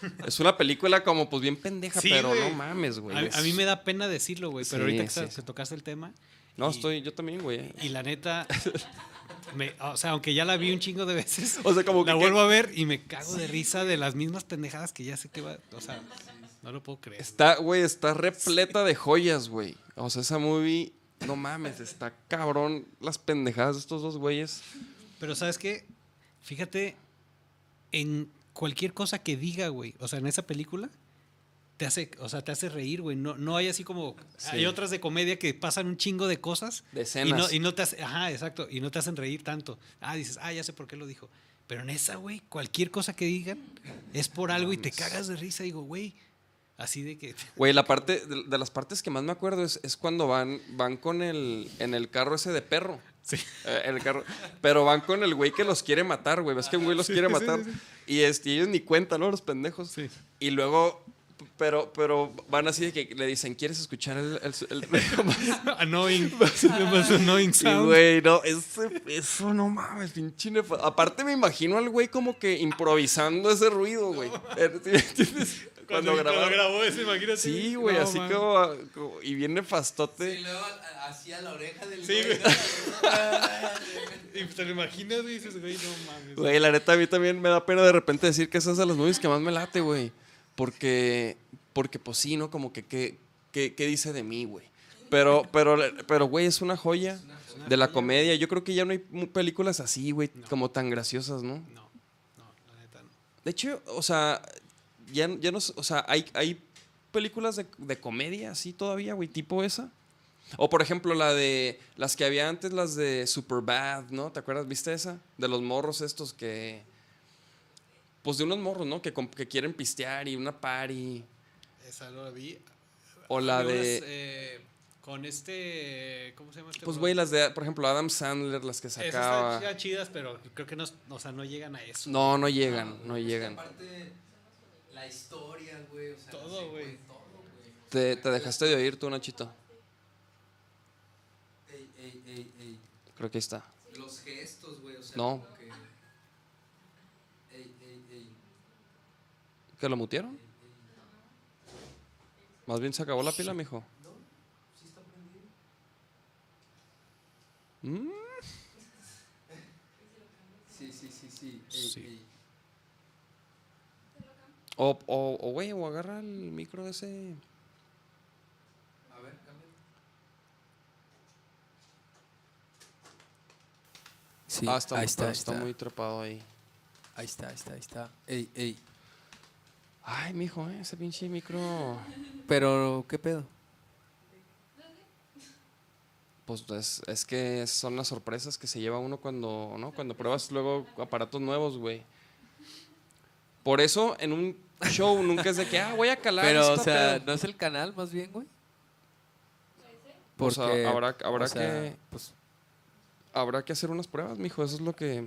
[LAUGHS] es una película como pues bien pendeja, Sí, pero güey. no mames, güey. A, mí me da pena decirlo, güey, pero Sí, ahorita que, sí, tocaste el tema. No, y- estoy, yo también, güey. Y la neta, me- o sea, aunque ya la vi un chingo de veces, O sea, como la que- vuelvo a ver y me cago de risa de las mismas pendejadas que ya sé que va. O sea, no lo puedo creer. Está, güey, está repleta de joyas, güey. O sea, esa movie, no mames, está cabrón las pendejadas de estos dos güeyes. Pero ¿sabes qué? Fíjate en cualquier cosa que diga, güey. O sea, en esa película te hace, o sea, te hace reír, güey. No, no hay así como hay otras de comedia que pasan un chingo de cosas De y no, y no te hace, ajá, exacto, y no te hacen reír tanto. Ah, dices, ah, ya sé por qué lo dijo. Pero en esa, güey, cualquier cosa que digan es por algo y te cagas de risa. Digo, güey, así de que [LAUGHS] Güey, la parte, de, de las partes que más me acuerdo es, es cuando van, van con el, en el carro ese de perro. Sí. Eh, en el carro. Pero van con el güey que los quiere matar, güey. Ves que un güey los quiere matar. Y este, y ellos ni cuentan, ¿no? Los pendejos. Sí. Y luego, pero, pero van así de que le dicen, ¿quieres escuchar el, el, el- [LAUGHS] annoying, [LAUGHS] más annoying sound. güey, no, eso no mames, pinche Aparte me imagino al güey como que improvisando ese ruido, güey. Eh, ¿sí me entiendes? Cuando, grabaron. grabó eso, imagínate. Sí, güey, No, así como, como- Y bien nefastote. luego hacía la oreja del Sí, güey. [LAUGHS] Y te lo imaginas y dices, güey, no mames. Güey, la neta, a mí también me da pena de repente decir que esas son las movies que más me late, güey. Porque, porque pues sí, ¿no? Como que, ¿qué, qué, qué dice de mí, güey? Pero, pero, pero, güey, es una joya de la comedia. Yo creo que ya no hay películas así, güey, como tan graciosas, ¿no? No, no, la neta no. De hecho, o sea, ya, ya no, o sea, hay, hay películas de, de comedia así todavía, güey, tipo esa. O por ejemplo, la de las que había antes, las de Superbad, ¿no? ¿Te acuerdas? ¿Viste esa? De los morros estos que. Pues de unos morros, ¿no? Que, que quieren pistear y una party. Esa no la vi. O la de. eh, con este. ¿Cómo se llama este? Pues, güey, las de, por ejemplo, Adam Sandler, las que Esas sacaba. están chidas, pero creo que no, o sea, no llegan a eso. No, no llegan, no llegan. Aparte, la historia, güey. O sea, Todo, sí, güey. Todo, güey. Te, te dejaste de oír tú, Nachito. Ey, ey, ey, ey. Creo que ahí está. Los gestos, güey. O sea, No. que. Ey, ey, ey. ¿Que lo mutearon? Más bien se acabó la pila, mijo. Sí está prendido. Mm. Sí, sí, sí, sí. Ey, Sí. ey. O, o, o, güey, o agarra el micro ese. A ver, cambia. Sí, ah, está, ahí muy- está, ahí está está. muy trepado ahí. Ahí está, ahí está, ahí está. Ey, ey. Ay, mijo, eh, ese pinche micro. Pero, ¿qué pedo? Pues es, es que son las sorpresas que se lleva uno cuando, ¿no? Cuando pruebas luego aparatos nuevos, güey. Por eso en un show nunca es de que, ah, voy a calar. Pero, o sea, pedo. ¿no es el canal más bien, güey? Pues, a- habrá- habrá o sea, que- Pues, Habrá que hacer unas pruebas, mijo. Eso es lo que,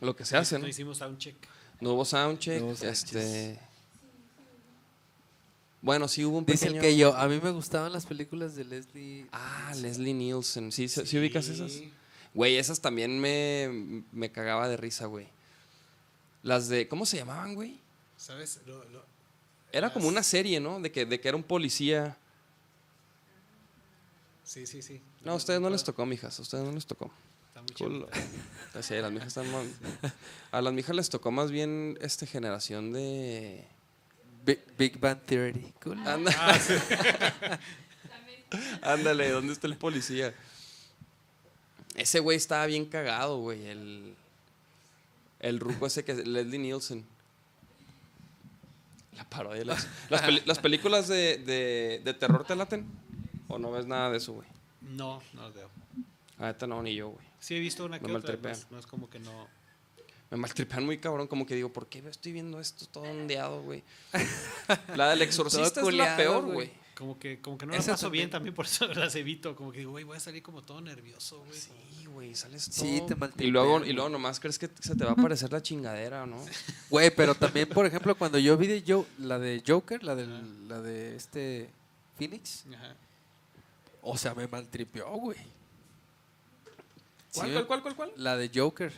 lo que se hace, ¿no? No hicimos a un check. No hubo soundcheck, No hubo soundcheck. este... Bueno, sí hubo un dice pequeño... el que yo, a mí me gustaban las películas de Leslie. Ah, Leslie Nielsen. ¿Sí, sí, sí ubicas esas? Güey, esas también me, me cagaba de risa, güey. Las de... ¿Cómo se llamaban, güey? ¿Sabes? Lo- lo- Era como una serie, ¿no? De que, de que era un policía. sí, sí, sí. No, a ustedes no les tocó, mijas. A ustedes no les tocó. Está muy chido. Culo. [LAUGHS] Sí, a las mijas están mal- A las mijas les tocó más bien este generación de... Big, Big Bang Theory. Cool. Anda- [LAUGHS] Ándale, ¿dónde está el policía? Ese güey estaba bien cagado, güey. El, el ruco ese que es Leslie Nielsen. La parodia. Las, las, peli- las películas de, de, de terror te laten. ¿O no ves nada de eso, güey? No, no los veo. Ahorita no, ni yo, güey. Sí he visto una que me otra, no maltripean. es, no es como que no... Me maltripean muy cabrón, como que digo, ¿por qué estoy viendo esto todo ondeado, güey? La del [LAUGHS] exorcista es la peor, güey. Como que, como que no Esa la paso bien también, por eso [LAUGHS] las evito. Como que digo, güey, voy a salir como todo nervioso, güey. Sí, güey, sales todo. Sí, te y luego, y luego nomás crees que se te va a aparecer la chingadera, ¿no? [LAUGHS] Güey, pero también, por ejemplo, cuando yo vi de Jo- la de Joker, la, del, la de este Phoenix, Ajá. o sea, me maltripeó, güey. ¿Cuál, Sí, cuál, cuál, cuál, cuál? La de Joker.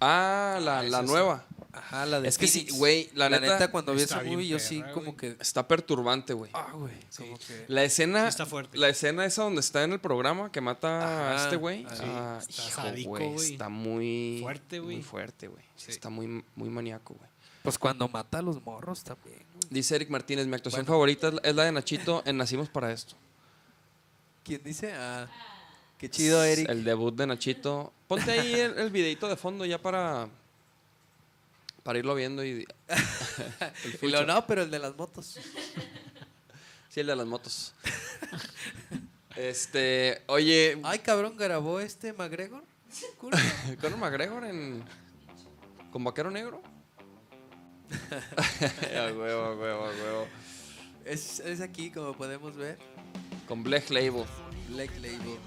Ah, la, la nueva. Ajá, la de Es que sí, güey, la neta, cuando vi esa bien movie, yo sí como que... Está perturbante, güey. Ah, güey. La escena, Sí está fuerte. la escena esa donde está en el programa que mata a este güey, sí, ah, está hijo, sádico, güey, está muy Fuerte, güey. muy fuerte, güey. Sí. Está muy muy maníaco, güey. Pues cuando mata a los morros también, güey. Dice Eric Martínez, mi actuación Bueno. favorita es la- es la de Nachito en Nacimos para esto. ¿Quién dice? Ah, qué chido, Eric. El debut de Nachito. Ponte ahí el, el videito de fondo ya para para irlo viendo y [LAUGHS] Y lo no, pero el de las motos. [LAUGHS] sí el de las motos. [LAUGHS] Este, oye, Ay, cabrón, grabó este McGregor. Conor McGregor en con vaquero negro. a huevo, a huevo, a huevo. Es, es aquí, como podemos ver. Con Black Label. Black Label.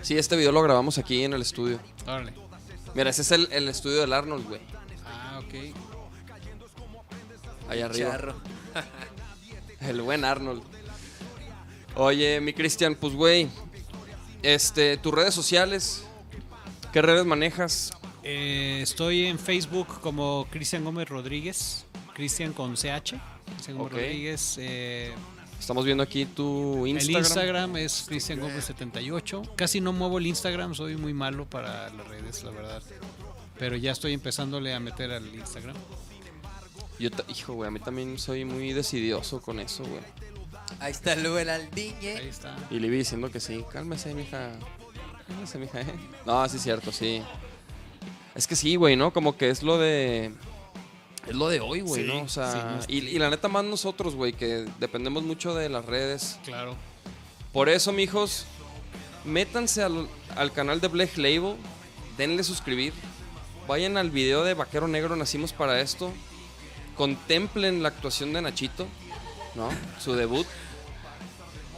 Sí, este video lo grabamos aquí en el estudio. Órale. Mira, ese es el, el estudio del Arnold, güey. Ok. Allá arriba. Charro. [LAUGHS] El buen Arnold. Oye, mi Cristian, pues güey. Este, tus redes sociales. ¿Qué redes manejas? Eh, estoy en Facebook como Cristian Gómez Rodríguez. Cristian con CH. Cristian Gómez. Rodríguez. eh, Estamos viendo aquí tu Instagram. El Instagram es Cristian Gómez 78. Casi no muevo el Instagram, soy muy malo para las redes, la verdad. Pero ya estoy empezándole a meter al Instagram. Yo, hijo, güey, a mí también soy muy decidioso con eso, güey. Ahí está el Ahí Aldiñe. está. Y le vi diciendo que sí. Cálmese, mija. Cálmese, mija, ¿eh? No, sí es cierto, sí. Es que sí, güey, ¿no? Como que es lo de... Es lo de hoy, güey, Sí, ¿no? O sea, sí, y, y la neta más nosotros, güey, que dependemos mucho de las redes. Claro. Por eso, mijos, métanse al, al canal de Black Label, denle suscribir, vayan al video de Vaquero Negro Nacimos para esto, contemplen la actuación de Nachito, ¿no? Su debut.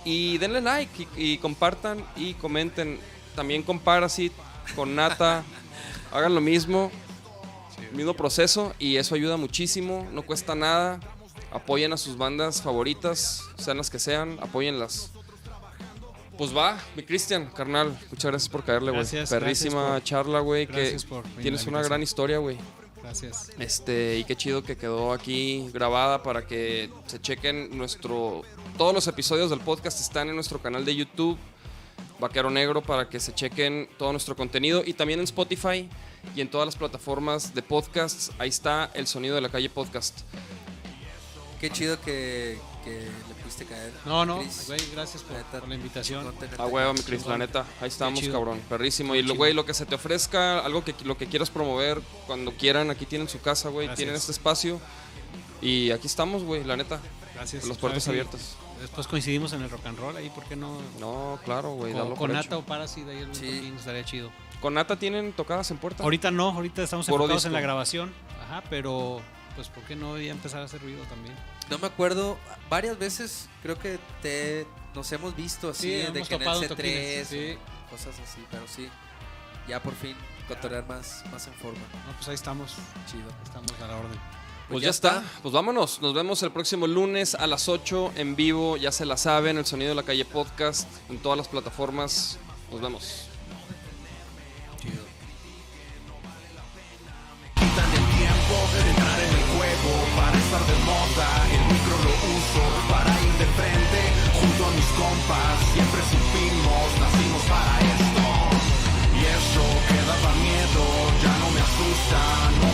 Y denle like y, y compartan y comenten. También Comparasit con Nata, [LAUGHS] hagan lo mismo, mismo proceso y eso ayuda muchísimo, no cuesta nada. Apoyen a sus bandas favoritas, sean las que sean, apóyenlas. Pues va, mi Cristian, carnal, muchas gracias por caerle, güey. Gracias, Perrísima gracias por- charla, güey, que gracias por tienes una gran historia, güey. Gracias. Este, y qué chido que quedó aquí grabada para que se chequen nuestro. Todos los episodios del podcast están en nuestro canal de YouTube, Vaquero Negro, para que se chequen todo nuestro contenido. Y también en Spotify y en todas las plataformas de podcasts. Ahí está el sonido de la calle podcast. Qué chido que, que le pudiste caer. No, no, Chris. güey, gracias por, Neta, por la invitación. chingón tenerte A huevo, mi Cris, la neta. Ahí estamos, chido. cabrón. Perrísimo. Y lo, güey, lo que se te ofrezca, algo que lo que quieras promover, cuando quieran, aquí tienen su casa, güey. Gracias. Tienen este espacio. Y aquí estamos, güey, la neta. Gracias. Las puertas A ver si abiertas. Después coincidimos en el rock and roll ahí, ¿por qué no? No, claro, güey. Con Nata o Parasit, ahí el Sí. estaría chido. Con Nata tienen tocadas en puerta. Ahorita no, ahorita estamos enfocados en la grabación. Ajá, pero pues ¿por qué no iba a empezar a hacer ruido también? No me acuerdo, varias veces creo que te, nos hemos visto así, de que en el C3, cosas así, pero sí, ya por fin cotorrear más, más en forma. No, pues ahí estamos. Chido. Estamos a la orden. Pues, pues ya, está. está. pues vámonos. Nos vemos el próximo lunes a las 8 en vivo, ya se la saben, el sonido de la calle podcast, en todas las plataformas. Nos vemos. Chido de moda, el micro lo uso para ir de frente junto a mis compas. Siempre supimos, nacimos para esto. Y eso que daba miedo, ya no me asusta.